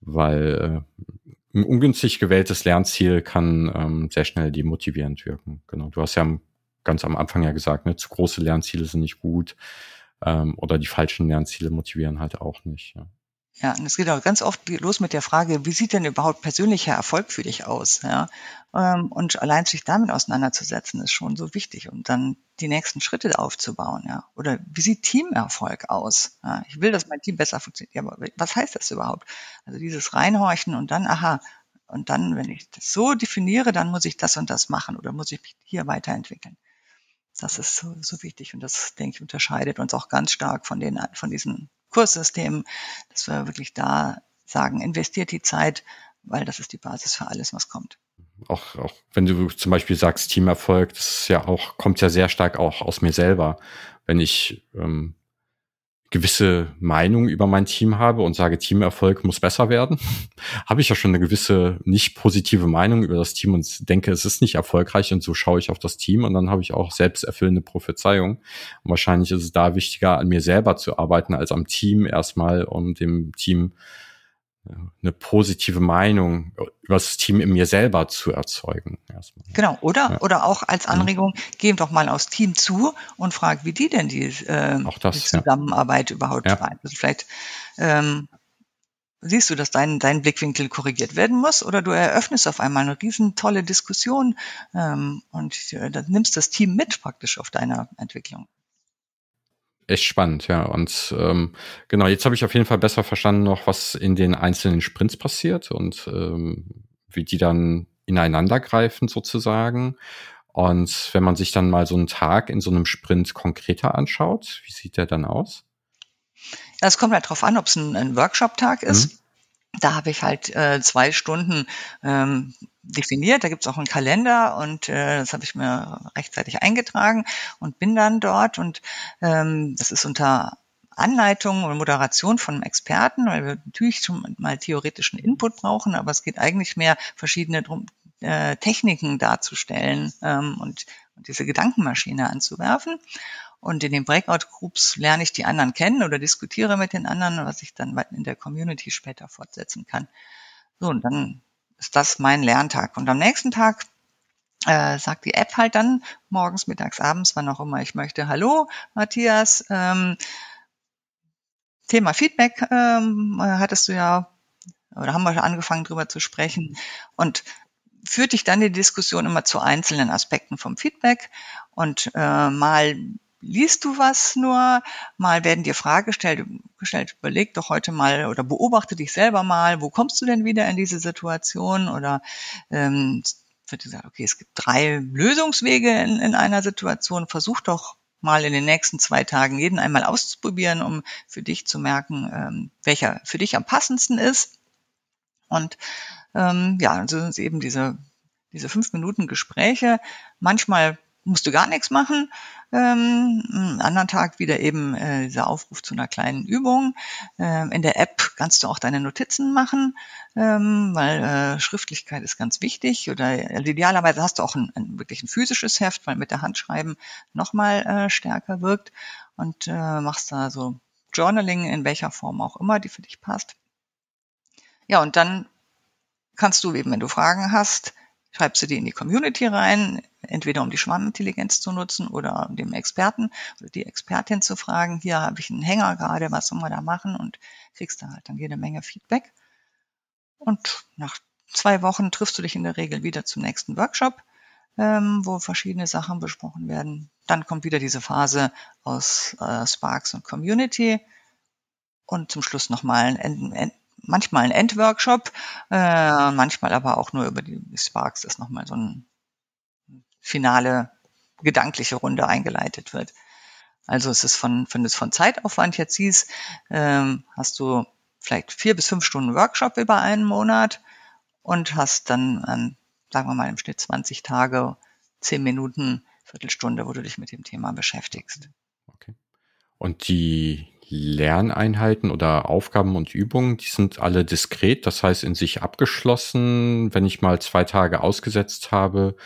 weil äh, ein ungünstig gewähltes Lernziel kann ähm, sehr schnell demotivierend wirken. Genau. Du hast ja ganz am Anfang ja gesagt, ne, zu große Lernziele sind nicht gut ähm, oder die falschen Lernziele motivieren halt auch nicht. Ja. Ja, und es geht auch ganz oft los mit der Frage, wie sieht denn überhaupt persönlicher Erfolg für dich aus? Ja, ähm, und allein sich damit auseinanderzusetzen, ist schon so wichtig, um dann die nächsten Schritte aufzubauen. Ja, oder wie sieht Teamerfolg aus? Ja, ich will, dass mein Team besser funktioniert. Ja, aber was heißt das überhaupt? Also dieses Reinhorchen und dann, aha, und dann, wenn ich das so definiere, dann muss ich das und das machen oder muss ich mich hier weiterentwickeln. Das ist so, so wichtig und das, denke ich, unterscheidet uns auch ganz stark von den, von diesen Kurssystem, dass wir wirklich da sagen, investiert die Zeit, weil das ist die Basis für alles, was kommt. Auch, auch wenn du zum Beispiel sagst, Teamerfolg, das ist ja auch, kommt ja sehr stark auch aus mir selber. Wenn ich ähm, gewisse Meinung über mein Team habe und sage, Teamerfolg muss besser werden, habe ich ja schon eine gewisse nicht positive Meinung über das Team und denke, es ist nicht erfolgreich und so schaue ich auf das Team und dann habe ich auch selbsterfüllende Prophezeiung. Und wahrscheinlich ist es da wichtiger, an mir selber zu arbeiten als am Team erstmal, um dem Team eine positive Meinung über das Team in mir selber zu erzeugen. Erstmal. Genau, oder? Ja. Oder auch als. Anregung, geh doch mal aufs Team zu und frag, wie die denn die, äh, das, die Zusammenarbeit ja. überhaupt ja. Also vielleicht ähm, siehst du, dass dein, dein Blickwinkel korrigiert werden muss oder du eröffnest auf einmal eine riesen tolle Diskussion ähm, und äh, dann nimmst das Team mit praktisch auf deiner Entwicklung echt spannend, ja. Und ähm, genau, jetzt habe ich auf jeden Fall besser verstanden noch, was in den einzelnen Sprints passiert und ähm, wie die dann ineinander greifen sozusagen. Und wenn man sich dann mal so einen Tag in so einem Sprint konkreter anschaut, wie sieht der dann aus? Es kommt halt drauf an, ob es ein, ein Workshop-Tag ist. Mhm. Da habe ich halt äh, zwei Stunden ähm, definiert. Da gibt es auch einen Kalender und äh, das habe ich mir rechtzeitig eingetragen und bin dann dort und ähm, das ist unter Anleitung und Moderation von einem Experten, weil wir natürlich schon mal theoretischen Input brauchen, aber es geht eigentlich mehr verschiedene drum, äh, Techniken darzustellen ähm, und, und diese Gedankenmaschine anzuwerfen. Und in den Breakout Groups lerne ich die anderen kennen oder diskutiere mit den anderen, was ich dann in der Community später fortsetzen kann. So, und dann ist das mein Lerntag. Und am nächsten Tag äh, sagt die App halt dann morgens, mittags, abends, wann auch immer ich möchte, hallo Matthias, ähm, Thema Feedback ähm, hattest du ja, oder haben wir schon angefangen drüber zu sprechen und führt dich dann die Diskussion immer zu einzelnen Aspekten vom Feedback und äh, mal liest du was nur, mal werden dir Fragen gestellt, gestellt, überleg doch heute mal oder beobachte dich selber mal, wo kommst du denn wieder in diese Situation oder ähm, wird gesagt, okay, es gibt drei Lösungswege in, in einer Situation, versuch doch mal in den nächsten zwei Tagen jeden einmal auszuprobieren, um für dich zu merken, ähm, welcher für dich am passendsten ist. Und ähm, ja, also sind es eben diese, diese fünf Minuten Gespräche. Manchmal musst du gar nichts machen. Ähm, einen anderen Tag wieder eben äh, dieser Aufruf zu einer kleinen Übung. Ähm, in der App kannst du auch deine Notizen machen, ähm, weil äh, Schriftlichkeit ist ganz wichtig. Oder also idealerweise hast du auch ein, ein wirklich ein physisches Heft, weil mit der Hand schreiben nochmal äh, stärker wirkt. Und äh, machst da so Journaling in welcher Form auch immer, die für dich passt. Ja, und dann kannst du eben, wenn du Fragen hast, schreibst du die in die Community rein, entweder um die Schwarmintelligenz zu nutzen oder um dem Experten oder die Expertin zu fragen, hier habe ich einen Hänger gerade, was sollen wir da machen und kriegst da halt dann jede Menge Feedback. Und nach zwei Wochen triffst du dich in der Regel wieder zum nächsten Workshop, ähm, wo verschiedene Sachen besprochen werden. Dann kommt wieder diese Phase aus äh, Sparks und Community und zum Schluss nochmal ein manchmal ein Endworkshop, äh, manchmal aber auch nur über die Sparks, dass nochmal so ein finale gedankliche Runde eingeleitet wird. Also es ist von, wenn es von Zeitaufwand jetzt siehst, ähm, hast du vielleicht vier bis fünf Stunden Workshop über einen Monat und hast dann, an, sagen wir mal, im Schnitt 20 Tage, zehn Minuten, Viertelstunde, wo du dich mit dem Thema beschäftigst. Okay. Und die Lerneinheiten oder Aufgaben und Übungen, die sind alle diskret, das heißt in sich abgeschlossen. Wenn ich mal zwei Tage ausgesetzt habe,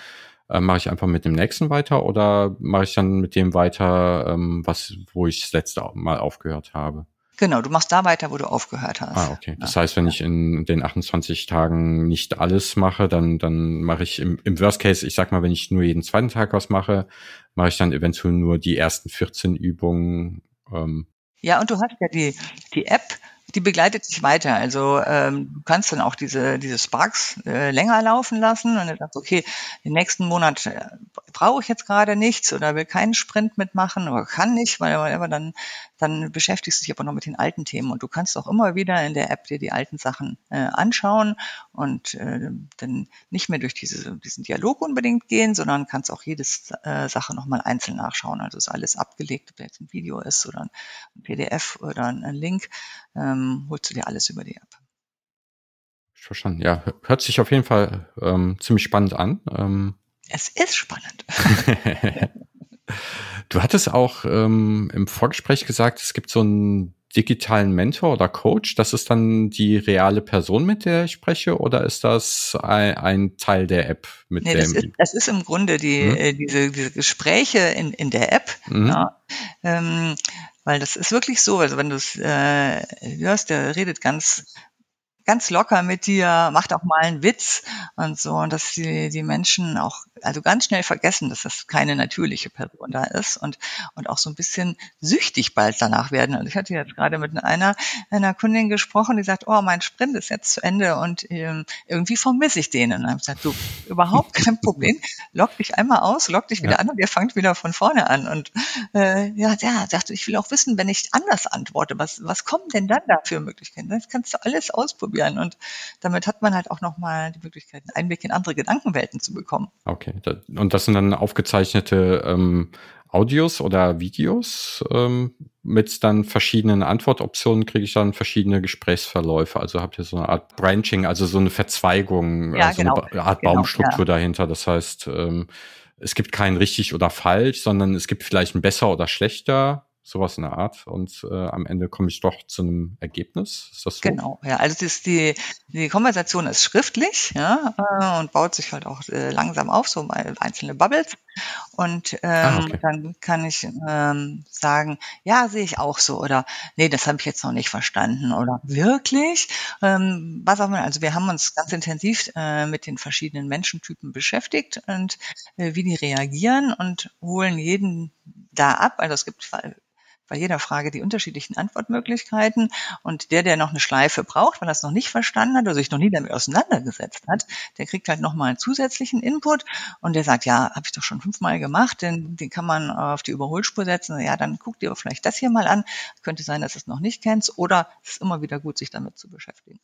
äh, mache ich einfach mit dem nächsten weiter oder mache ich dann mit dem weiter, ähm, was, wo ich das letzte Mal aufgehört habe? Genau, du machst da weiter, wo du aufgehört hast. Ah, okay. Das ja. heißt, wenn ich in den 28 Tagen nicht alles mache, dann, dann mache ich im, im Worst Case, ich sag mal, wenn ich nur jeden zweiten Tag was mache, mache ich dann eventuell nur die ersten 14 Übungen ähm, ja, und du hast ja die, die App, die begleitet dich weiter. Also ähm, du kannst dann auch diese, diese Sparks äh, länger laufen lassen und du sagst, okay, den nächsten Monat äh, brauche ich jetzt gerade nichts oder will keinen Sprint mitmachen oder kann nicht, weil whatever, dann, dann beschäftigst du dich aber noch mit den alten Themen und du kannst auch immer wieder in der App dir die alten Sachen äh, anschauen und äh, dann nicht mehr durch diese, diesen Dialog unbedingt gehen, sondern kannst auch jede äh, Sache nochmal einzeln nachschauen. Also ist alles abgelegt, ob jetzt ein Video ist oder ein PDF oder ein, ein Link. Ähm, ähm, holst du dir alles über die App. Verstanden. Ja, hört sich auf jeden Fall ähm, ziemlich spannend an. Ähm, es ist spannend. du hattest auch ähm, im Vorgespräch gesagt, es gibt so einen digitalen Mentor oder Coach. Das ist dann die reale Person, mit der ich spreche, oder ist das ein, ein Teil der App? Mit nee, dem das ist, das ist im Grunde die, mhm. äh, diese, diese Gespräche in, in der App. Mhm. Ja. Ähm, weil das ist wirklich so, also wenn du es äh, hörst, der redet ganz ganz locker mit dir, macht auch mal einen Witz und so, und dass die, die Menschen auch also ganz schnell vergessen, dass das keine natürliche Person da ist und, und auch so ein bisschen süchtig bald danach werden. Also ich hatte jetzt gerade mit einer, einer Kundin gesprochen, die sagt, oh, mein Sprint ist jetzt zu Ende und ähm, irgendwie vermisse ich den. Und dann habe ich gesagt, du, überhaupt kein Problem, log dich einmal aus, log dich wieder ja. an und ihr fangt wieder von vorne an. Und äh, ja, ja, sagte, ich will auch wissen, wenn ich anders antworte, was, was kommen denn dann da für Möglichkeiten? Das kannst du alles ausprobieren ausprobieren. Und damit hat man halt auch nochmal die Möglichkeit, einen Einblick in andere Gedankenwelten zu bekommen. Okay. Und das sind dann aufgezeichnete ähm, Audios oder Videos ähm, mit dann verschiedenen Antwortoptionen kriege ich dann verschiedene Gesprächsverläufe. Also habt ihr so eine Art Branching, also so eine Verzweigung, ja, also genau. eine Art genau, Baumstruktur ja. dahinter. Das heißt, ähm, es gibt kein richtig oder falsch, sondern es gibt vielleicht ein besser oder schlechter sowas in der Art. Und äh, am Ende komme ich doch zu einem Ergebnis. Ist das so? Genau, ja. Also das, die, die Konversation ist schriftlich, ja, äh, und baut sich halt auch äh, langsam auf, so einzelne Bubbles. Und ähm, ah, okay. dann kann ich ähm, sagen, ja, sehe ich auch so oder nee, das habe ich jetzt noch nicht verstanden oder wirklich. Ähm, was auch immer. Also wir haben uns ganz intensiv äh, mit den verschiedenen Menschentypen beschäftigt und äh, wie die reagieren und holen jeden da ab. Also es gibt bei jeder Frage die unterschiedlichen Antwortmöglichkeiten. Und der, der noch eine Schleife braucht, weil er es noch nicht verstanden hat oder sich noch nie damit auseinandergesetzt hat, der kriegt halt nochmal einen zusätzlichen Input und der sagt, ja, habe ich doch schon fünfmal gemacht, denn den kann man auf die Überholspur setzen. Ja, dann guck dir vielleicht das hier mal an. Könnte sein, dass du es noch nicht kennst oder es ist immer wieder gut, sich damit zu beschäftigen.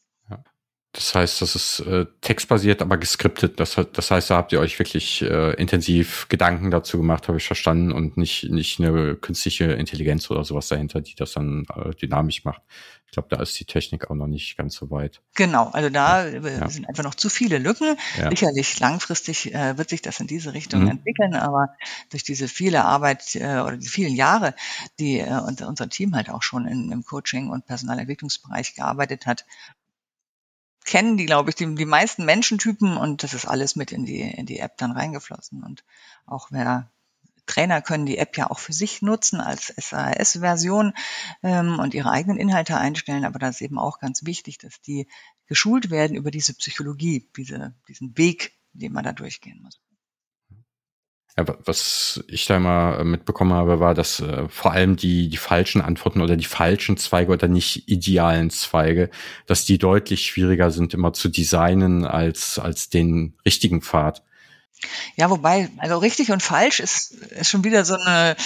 Das heißt, das ist äh, textbasiert, aber geskriptet. Das, das heißt, da habt ihr euch wirklich äh, intensiv Gedanken dazu gemacht, habe ich verstanden, und nicht, nicht eine künstliche Intelligenz oder sowas dahinter, die das dann äh, dynamisch macht. Ich glaube, da ist die Technik auch noch nicht ganz so weit. Genau, also da ja. sind einfach noch zu viele Lücken. Ja. Sicherlich langfristig äh, wird sich das in diese Richtung mhm. entwickeln, aber durch diese viele Arbeit äh, oder die vielen Jahre, die äh, unser, unser Team halt auch schon in, im Coaching und Personalentwicklungsbereich gearbeitet hat, kennen die, glaube ich, die, die meisten Menschentypen und das ist alles mit in die, in die App dann reingeflossen. Und auch wer Trainer können die App ja auch für sich nutzen als SAS-Version ähm, und ihre eigenen Inhalte einstellen, aber da ist eben auch ganz wichtig, dass die geschult werden über diese Psychologie, diese, diesen Weg, den man da durchgehen muss. Ja, was ich da immer äh, mitbekommen habe, war, dass äh, vor allem die, die falschen Antworten oder die falschen Zweige oder nicht idealen Zweige, dass die deutlich schwieriger sind immer zu designen als, als den richtigen Pfad. Ja, wobei, also richtig und falsch ist, ist schon wieder so eine,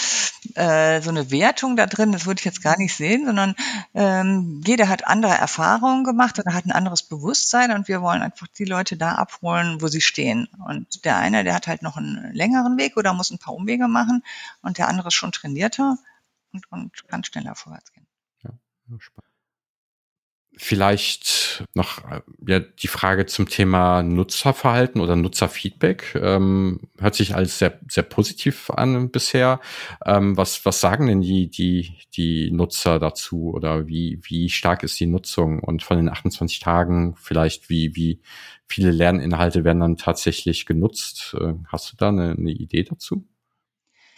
äh, so eine Wertung da drin, das würde ich jetzt gar nicht sehen, sondern ähm, jeder hat andere Erfahrungen gemacht oder hat ein anderes Bewusstsein und wir wollen einfach die Leute da abholen, wo sie stehen. Und der eine, der hat halt noch einen längeren Weg oder muss ein paar Umwege machen und der andere ist schon trainierter und, und kann schneller vorwärts gehen. Ja, spannend. Vielleicht noch äh, ja, die Frage zum Thema Nutzerverhalten oder Nutzerfeedback. Ähm, hört sich alles sehr, sehr positiv an bisher. Ähm, was, was sagen denn die, die, die Nutzer dazu oder wie, wie stark ist die Nutzung? Und von den 28 Tagen vielleicht, wie, wie viele Lerninhalte werden dann tatsächlich genutzt? Äh, hast du da eine, eine Idee dazu?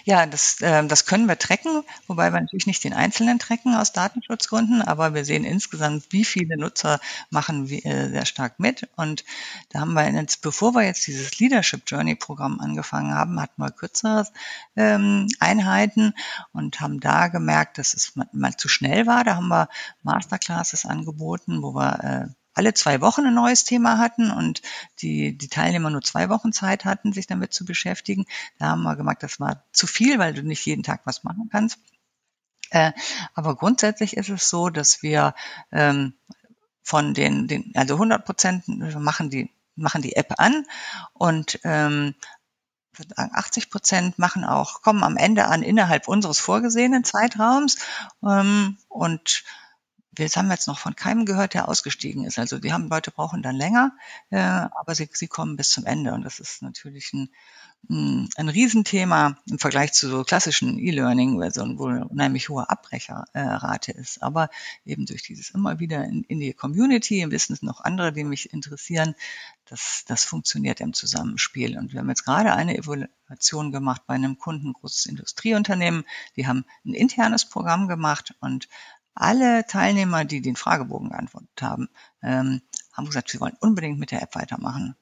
Ja, das, äh, das können wir tracken, wobei wir natürlich nicht den Einzelnen tracken aus Datenschutzgründen, aber wir sehen insgesamt, wie viele Nutzer machen wir, äh, sehr stark mit. Und da haben wir jetzt, bevor wir jetzt dieses Leadership Journey Programm angefangen haben, hatten wir kürzere ähm, Einheiten und haben da gemerkt, dass es mal, mal zu schnell war. Da haben wir Masterclasses angeboten, wo wir äh, alle zwei Wochen ein neues Thema hatten und die, die Teilnehmer nur zwei Wochen Zeit hatten, sich damit zu beschäftigen. Da haben wir gemerkt, das war zu viel, weil du nicht jeden Tag was machen kannst. Äh, aber grundsätzlich ist es so, dass wir ähm, von den, den also 100 Prozent machen die machen die App an und ähm, 80 Prozent machen auch kommen am Ende an innerhalb unseres vorgesehenen Zeitraums ähm, und das haben wir jetzt noch von keinem gehört, der ausgestiegen ist. Also die haben Leute brauchen dann länger, äh, aber sie, sie kommen bis zum Ende und das ist natürlich ein, ein Riesenthema im Vergleich zu so klassischen E-Learning, wo eine unheimlich hohe Abbrecherrate ist. Aber eben durch dieses immer wieder in, in die Community, im Wissen es noch andere, die mich interessieren, das, das funktioniert im Zusammenspiel. Und wir haben jetzt gerade eine Evaluation gemacht bei einem Kunden, großes Industrieunternehmen. Die haben ein internes Programm gemacht und alle Teilnehmer, die den Fragebogen geantwortet haben, ähm, haben gesagt, sie wollen unbedingt mit der App weitermachen.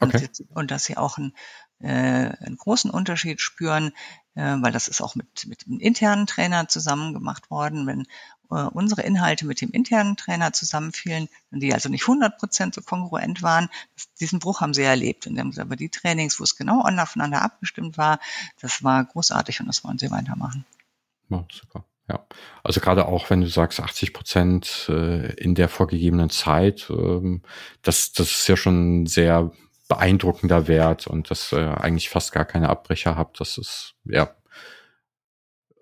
Okay. Und, und dass sie auch einen, äh, einen großen Unterschied spüren, äh, weil das ist auch mit, mit dem internen Trainer zusammen gemacht worden. Wenn äh, unsere Inhalte mit dem internen Trainer zusammenfielen, die also nicht 100 Prozent so kongruent waren, das, diesen Bruch haben sie erlebt. Und haben gesagt, aber die Trainings, wo es genau aufeinander abgestimmt war, das war großartig und das wollen sie weitermachen. Ja, super. Ja, also gerade auch wenn du sagst 80 Prozent äh, in der vorgegebenen Zeit, ähm, das, das ist ja schon sehr beeindruckender Wert und dass äh, eigentlich fast gar keine Abbrecher habt, das ist ja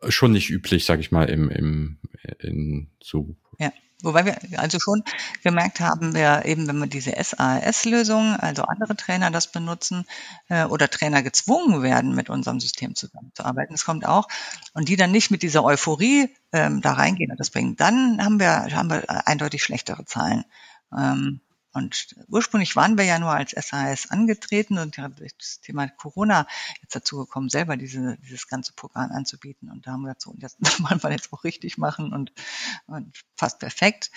schon nicht üblich, sag ich mal, im, im in so ja. Wobei wir also schon gemerkt haben, wir eben, wenn wir diese SAS-Lösung, also andere Trainer das benutzen äh, oder Trainer gezwungen werden, mit unserem System zusammenzuarbeiten, das kommt auch, und die dann nicht mit dieser Euphorie ähm, da reingehen und das bringen, dann haben wir, haben wir eindeutig schlechtere Zahlen. Ähm, und ursprünglich waren wir ja nur als SAS angetreten und durch das Thema Corona jetzt dazu gekommen, selber diese, dieses ganze Programm anzubieten. Und da haben wir gesagt, so, jetzt wollen wir jetzt auch richtig machen und, und fast perfekt.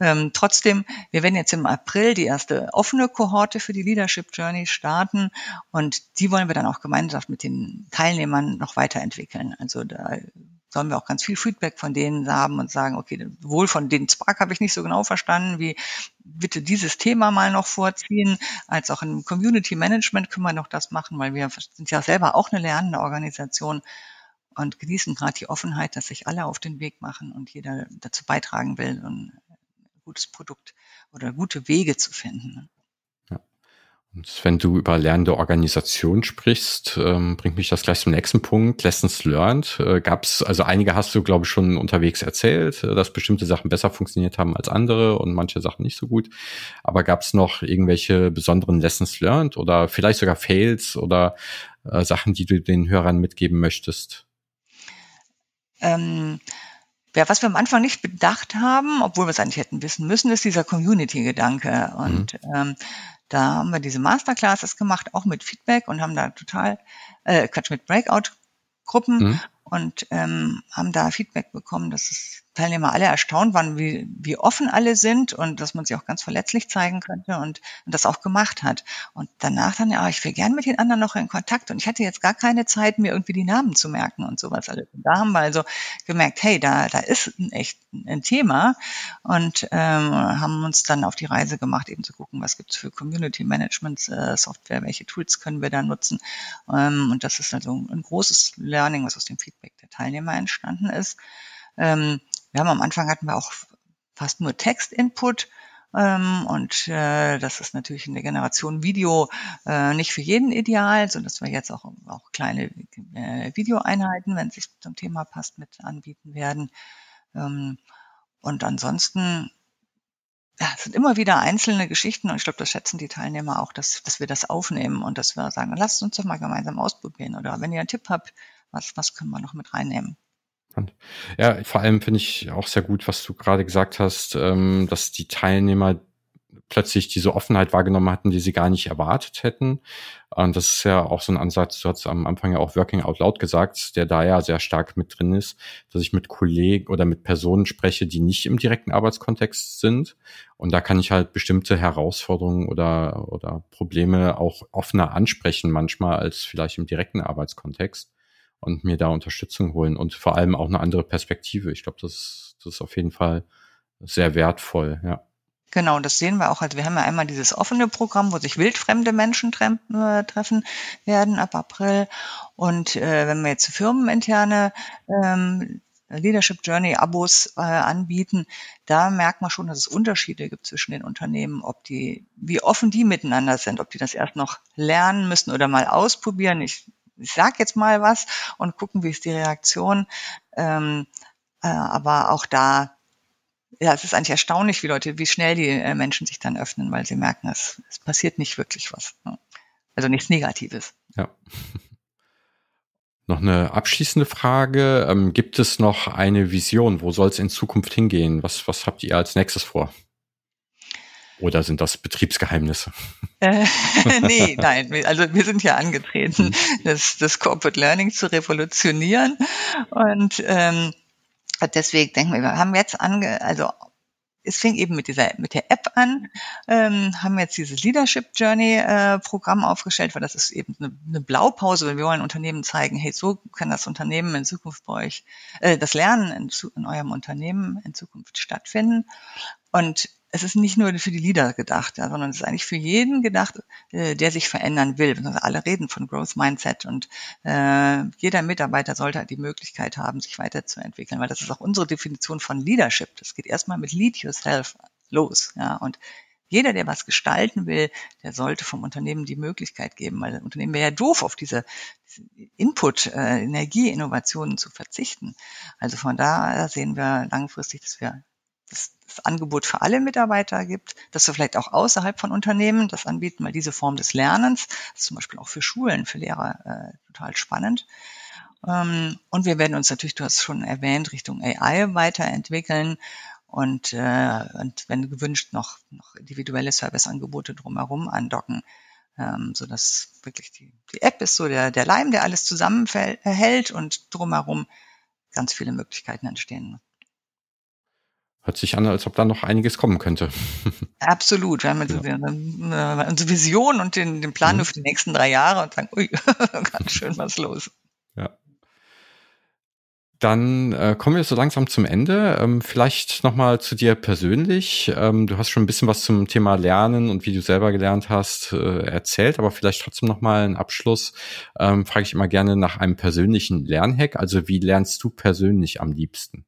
Ähm, trotzdem, wir werden jetzt im April die erste offene Kohorte für die Leadership Journey starten und die wollen wir dann auch gemeinsam mit den Teilnehmern noch weiterentwickeln. Also da sollen wir auch ganz viel Feedback von denen haben und sagen, okay, wohl von den Spark habe ich nicht so genau verstanden, wie bitte dieses Thema mal noch vorziehen, als auch im Community Management können wir noch das machen, weil wir sind ja selber auch eine lernende Organisation und genießen gerade die Offenheit, dass sich alle auf den Weg machen und jeder dazu beitragen will, ein gutes Produkt oder gute Wege zu finden. Und wenn du über lernende Organisation sprichst, ähm, bringt mich das gleich zum nächsten Punkt. Lessons learned. Äh, gab's, also einige hast du, glaube ich, schon unterwegs erzählt, äh, dass bestimmte Sachen besser funktioniert haben als andere und manche Sachen nicht so gut. Aber gab's noch irgendwelche besonderen Lessons learned oder vielleicht sogar Fails oder äh, Sachen, die du den Hörern mitgeben möchtest? Ähm ja, was wir am Anfang nicht bedacht haben, obwohl wir es eigentlich hätten wissen müssen, ist dieser Community-Gedanke. Und mhm. ähm, da haben wir diese Masterclasses gemacht, auch mit Feedback und haben da total, äh, Quatsch, mit Breakout-Gruppen mhm. und ähm, haben da Feedback bekommen, dass es Teilnehmer alle erstaunt waren, wie, wie offen alle sind und dass man sie auch ganz verletzlich zeigen könnte und, und das auch gemacht hat. Und danach dann, ja, ich will gern mit den anderen noch in Kontakt und ich hatte jetzt gar keine Zeit, mir irgendwie die Namen zu merken und sowas alles. Und da haben wir also gemerkt, hey, da, da ist ein echt ein Thema und ähm, haben uns dann auf die Reise gemacht, eben zu gucken, was gibt's für Community Management äh, Software, welche Tools können wir da nutzen. Ähm, und das ist also ein großes Learning, was aus dem Feedback der Teilnehmer entstanden ist. Ähm, wir haben am Anfang hatten wir auch fast nur Text-Input. Ähm, und äh, das ist natürlich in der Generation Video äh, nicht für jeden ideal, so dass wir jetzt auch, auch kleine äh, Videoeinheiten, wenn es sich zum Thema passt, mit anbieten werden. Ähm, und ansonsten ja, es sind immer wieder einzelne Geschichten und ich glaube, das schätzen die Teilnehmer auch, dass, dass wir das aufnehmen und dass wir sagen, lasst uns doch mal gemeinsam ausprobieren oder wenn ihr einen Tipp habt, was, was können wir noch mit reinnehmen. Ja, vor allem finde ich auch sehr gut, was du gerade gesagt hast, ähm, dass die Teilnehmer plötzlich diese Offenheit wahrgenommen hatten, die sie gar nicht erwartet hätten. Und das ist ja auch so ein Ansatz, du hast am Anfang ja auch Working Out Loud gesagt, der da ja sehr stark mit drin ist, dass ich mit Kollegen oder mit Personen spreche, die nicht im direkten Arbeitskontext sind. Und da kann ich halt bestimmte Herausforderungen oder, oder Probleme auch offener ansprechen manchmal als vielleicht im direkten Arbeitskontext und mir da Unterstützung holen und vor allem auch eine andere Perspektive. Ich glaube, das, das ist auf jeden Fall sehr wertvoll, ja. Genau, das sehen wir auch. Also wir haben ja einmal dieses offene Programm, wo sich wildfremde Menschen äh, treffen werden ab April. Und äh, wenn wir jetzt firmeninterne ähm, Leadership Journey Abos äh, anbieten, da merkt man schon, dass es Unterschiede gibt zwischen den Unternehmen, ob die, wie offen die miteinander sind, ob die das erst noch lernen müssen oder mal ausprobieren. Ich ich sag jetzt mal was und gucken, wie ist die Reaktion. Ähm, äh, aber auch da, ja, es ist eigentlich erstaunlich, wie Leute, wie schnell die äh, Menschen sich dann öffnen, weil sie merken, es, es passiert nicht wirklich was. Ne? Also nichts Negatives. Ja. Noch eine abschließende Frage. Ähm, gibt es noch eine Vision? Wo soll es in Zukunft hingehen? Was, was habt ihr als nächstes vor? Oder sind das Betriebsgeheimnisse? Äh, nee, nein. Also wir sind ja angetreten, mhm. das, das Corporate Learning zu revolutionieren. Und ähm, deswegen denken wir, wir haben jetzt ange, also es fing eben mit dieser mit der App an, ähm, haben jetzt dieses Leadership Journey äh, Programm aufgestellt, weil das ist eben eine, eine Blaupause, weil wir wollen Unternehmen zeigen, hey, so kann das Unternehmen in Zukunft bei euch, äh, das Lernen in, in eurem Unternehmen in Zukunft stattfinden. Und es ist nicht nur für die Leader gedacht, ja, sondern es ist eigentlich für jeden gedacht, äh, der sich verändern will. Alle reden von Growth Mindset und äh, jeder Mitarbeiter sollte halt die Möglichkeit haben, sich weiterzuentwickeln, weil das ist auch unsere Definition von Leadership. Das geht erstmal mit Lead Yourself los. Ja, und jeder, der was gestalten will, der sollte vom Unternehmen die Möglichkeit geben, weil das Unternehmen wäre ja doof, auf diese, diese Input, äh, Energie, Innovationen zu verzichten. Also von da sehen wir langfristig, dass wir das, das Angebot für alle Mitarbeiter gibt, dass wir vielleicht auch außerhalb von Unternehmen das anbieten, weil diese Form des Lernens, ist zum Beispiel auch für Schulen, für Lehrer äh, total spannend. Ähm, und wir werden uns natürlich, du hast es schon erwähnt, Richtung AI weiterentwickeln und, äh, und wenn gewünscht, noch, noch individuelle Serviceangebote drumherum andocken, ähm, so dass wirklich die, die App ist so der, der Leim, der alles zusammenhält und drumherum ganz viele Möglichkeiten entstehen. Hört sich an, als ob da noch einiges kommen könnte. Absolut. Wir haben jetzt ja. eine, unsere Vision und den, den Plan mhm. für die nächsten drei Jahre und sagen, ui, ganz schön was los. Ja. Dann äh, kommen wir so langsam zum Ende. Ähm, vielleicht nochmal zu dir persönlich. Ähm, du hast schon ein bisschen was zum Thema Lernen und wie du selber gelernt hast äh, erzählt, aber vielleicht trotzdem nochmal einen Abschluss. Ähm, frage ich immer gerne nach einem persönlichen Lernhack. Also wie lernst du persönlich am liebsten?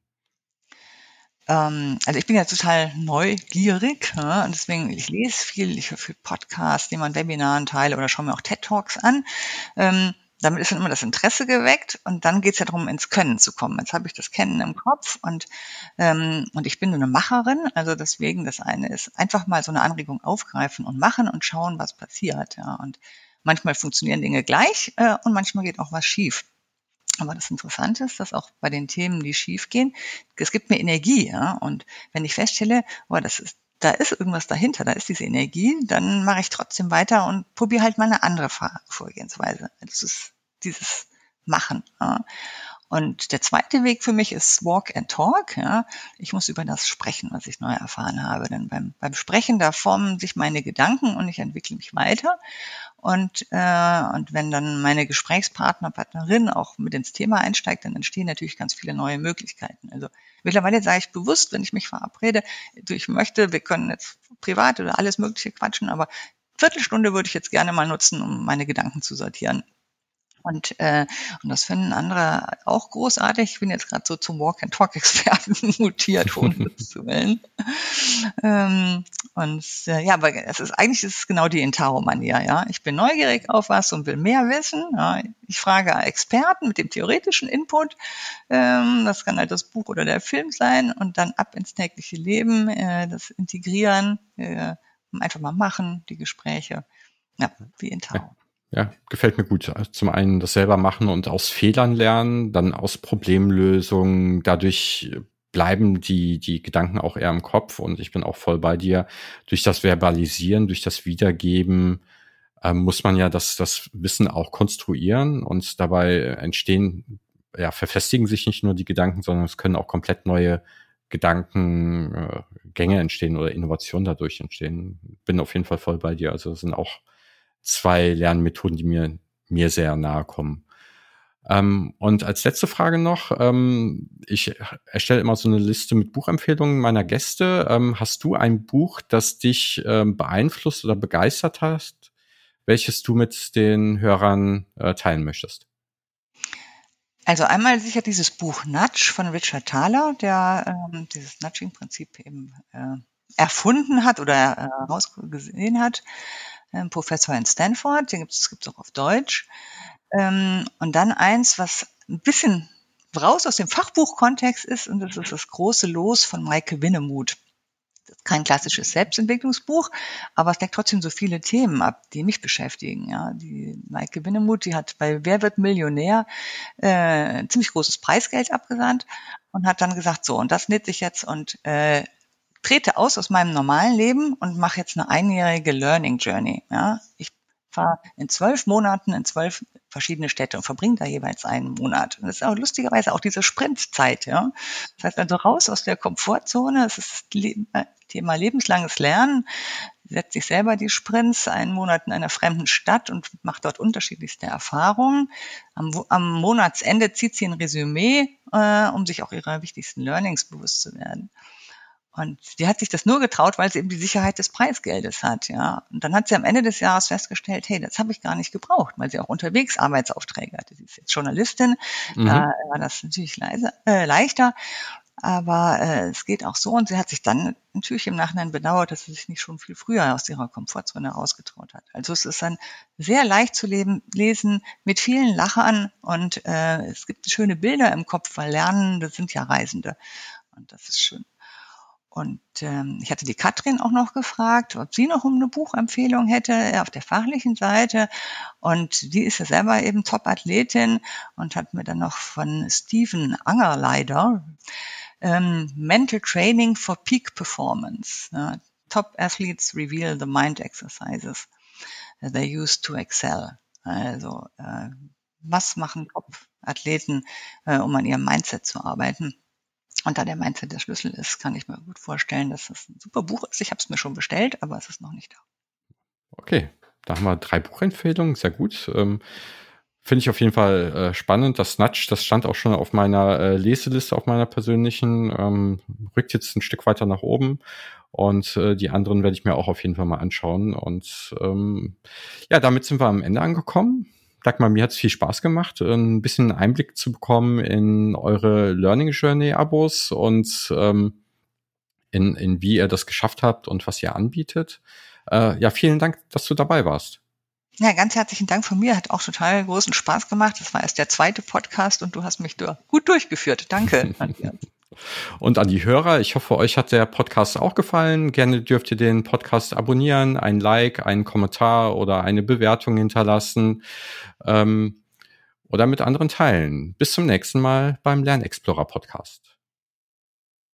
Ähm, also ich bin ja total neugierig ja, und deswegen, ich lese viel, ich höre viel Podcasts, nehme an Webinaren teile oder schaue mir auch TED-Talks an. Ähm, damit ist dann immer das Interesse geweckt und dann geht es ja darum, ins Können zu kommen. Jetzt habe ich das Kennen im Kopf und, ähm, und ich bin eine Macherin, also deswegen das eine ist einfach mal so eine Anregung aufgreifen und machen und schauen, was passiert. Ja. Und manchmal funktionieren Dinge gleich äh, und manchmal geht auch was schief. Aber das Interessante ist, dass auch bei den Themen, die schief gehen, es gibt mir Energie, ja. Und wenn ich feststelle, oh, das ist, da ist irgendwas dahinter, da ist diese Energie, dann mache ich trotzdem weiter und probiere halt mal eine andere Vorgehensweise. Das ist dieses Machen. Ja. Und der zweite Weg für mich ist Walk and Talk. Ja. Ich muss über das sprechen, was ich neu erfahren habe. Denn beim, beim Sprechen, da formen sich meine Gedanken und ich entwickle mich weiter. Und, äh, und wenn dann meine Gesprächspartner, Partnerin auch mit ins Thema einsteigt, dann entstehen natürlich ganz viele neue Möglichkeiten. Also mittlerweile sage ich bewusst, wenn ich mich verabrede, ich möchte, wir können jetzt privat oder alles Mögliche quatschen, aber Viertelstunde würde ich jetzt gerne mal nutzen, um meine Gedanken zu sortieren. Und, äh, und das finden andere auch großartig. Ich bin jetzt gerade so zum Walk-and-Talk-Experten mutiert, ohne zu wählen. Ähm, und äh, ja, aber es ist eigentlich ist es genau die Intaro-Manier. Ja, ich bin neugierig auf was und will mehr wissen. Ja, ich frage Experten mit dem theoretischen Input. Ähm, das kann halt das Buch oder der Film sein und dann ab ins tägliche Leben, äh, das Integrieren, äh, einfach mal machen, die Gespräche. Ja, wie Intaro. Ja. Gefällt mir gut. Zum einen das selber machen und aus Fehlern lernen, dann aus Problemlösungen. Dadurch bleiben die, die Gedanken auch eher im Kopf und ich bin auch voll bei dir. Durch das Verbalisieren, durch das Wiedergeben äh, muss man ja das, das Wissen auch konstruieren und dabei entstehen, ja, verfestigen sich nicht nur die Gedanken, sondern es können auch komplett neue Gedankengänge äh, entstehen oder Innovationen dadurch entstehen. Bin auf jeden Fall voll bei dir. Also es sind auch zwei Lernmethoden, die mir, mir sehr nahe kommen. Ähm, und als letzte Frage noch, ähm, ich erstelle immer so eine Liste mit Buchempfehlungen meiner Gäste. Ähm, hast du ein Buch, das dich ähm, beeinflusst oder begeistert hast, welches du mit den Hörern äh, teilen möchtest? Also einmal sicher dieses Buch Nudge von Richard Thaler, der ähm, dieses Nudging-Prinzip eben äh, erfunden hat oder herausgesehen hat ähm, Professor in Stanford, den gibt es auch auf Deutsch. Ähm, und dann eins, was ein bisschen raus aus dem Fachbuchkontext ist, und das ist das große Los von Maike Winnemuth. Kein klassisches Selbstentwicklungsbuch, aber es deckt trotzdem so viele Themen ab, die mich beschäftigen. Ja, die Maike Winnemuth, die hat bei Wer wird Millionär äh, ziemlich großes Preisgeld abgesandt und hat dann gesagt, so, und das nütze ich jetzt und äh, trete aus aus meinem normalen Leben und mache jetzt eine einjährige Learning Journey. Ja, ich fahre in zwölf Monaten in zwölf verschiedene Städte und verbringe da jeweils einen Monat. Und das ist auch lustigerweise auch diese Sprintzeit. Ja, das heißt also raus aus der Komfortzone. Es ist äh, Thema lebenslanges Lernen. Setzt sich selber die Sprints einen Monat in einer fremden Stadt und macht dort unterschiedlichste Erfahrungen. Am, am Monatsende zieht sie ein Resümee, äh, um sich auch ihrer wichtigsten Learnings bewusst zu werden. Und sie hat sich das nur getraut, weil sie eben die Sicherheit des Preisgeldes hat, ja. Und dann hat sie am Ende des Jahres festgestellt, hey, das habe ich gar nicht gebraucht, weil sie auch unterwegs Arbeitsaufträge hatte. Sie ist jetzt Journalistin, mhm. da war das natürlich leise, äh, leichter. Aber äh, es geht auch so und sie hat sich dann natürlich im Nachhinein bedauert, dass sie sich nicht schon viel früher aus ihrer Komfortzone rausgetraut hat. Also es ist dann sehr leicht zu leben, lesen mit vielen Lachern und äh, es gibt schöne Bilder im Kopf, weil Lernen, das sind ja Reisende. Und das ist schön. Und ähm, ich hatte die Katrin auch noch gefragt, ob sie noch um eine Buchempfehlung hätte äh, auf der fachlichen Seite. Und die ist ja selber eben Top-Athletin und hat mir dann noch von Steven Angerleider ähm, Mental Training for Peak Performance. Ja, Top Athletes reveal the mind exercises they use to excel. Also äh, was machen Top-Athleten, äh, um an ihrem Mindset zu arbeiten? Und da der Mindset der Schlüssel ist, kann ich mir gut vorstellen, dass das ein super Buch ist. Ich habe es mir schon bestellt, aber es ist noch nicht da. Okay, da haben wir drei Buchempfehlungen, sehr gut. Ähm, Finde ich auf jeden Fall äh, spannend. Das Nudge, das stand auch schon auf meiner äh, Leseliste, auf meiner persönlichen, ähm, rückt jetzt ein Stück weiter nach oben. Und äh, die anderen werde ich mir auch auf jeden Fall mal anschauen. Und ähm, ja, damit sind wir am Ende angekommen sag mal, mir hat es viel Spaß gemacht, ein bisschen Einblick zu bekommen in eure Learning Journey Abos und ähm, in, in wie ihr das geschafft habt und was ihr anbietet. Äh, ja, vielen Dank, dass du dabei warst. Ja, ganz herzlichen Dank von mir. Hat auch total großen Spaß gemacht. Das war erst der zweite Podcast und du hast mich gut durchgeführt. Danke. Und an die Hörer, ich hoffe, euch hat der Podcast auch gefallen. Gerne dürft ihr den Podcast abonnieren, ein Like, einen Kommentar oder eine Bewertung hinterlassen ähm, oder mit anderen teilen. Bis zum nächsten Mal beim Lernexplorer Podcast.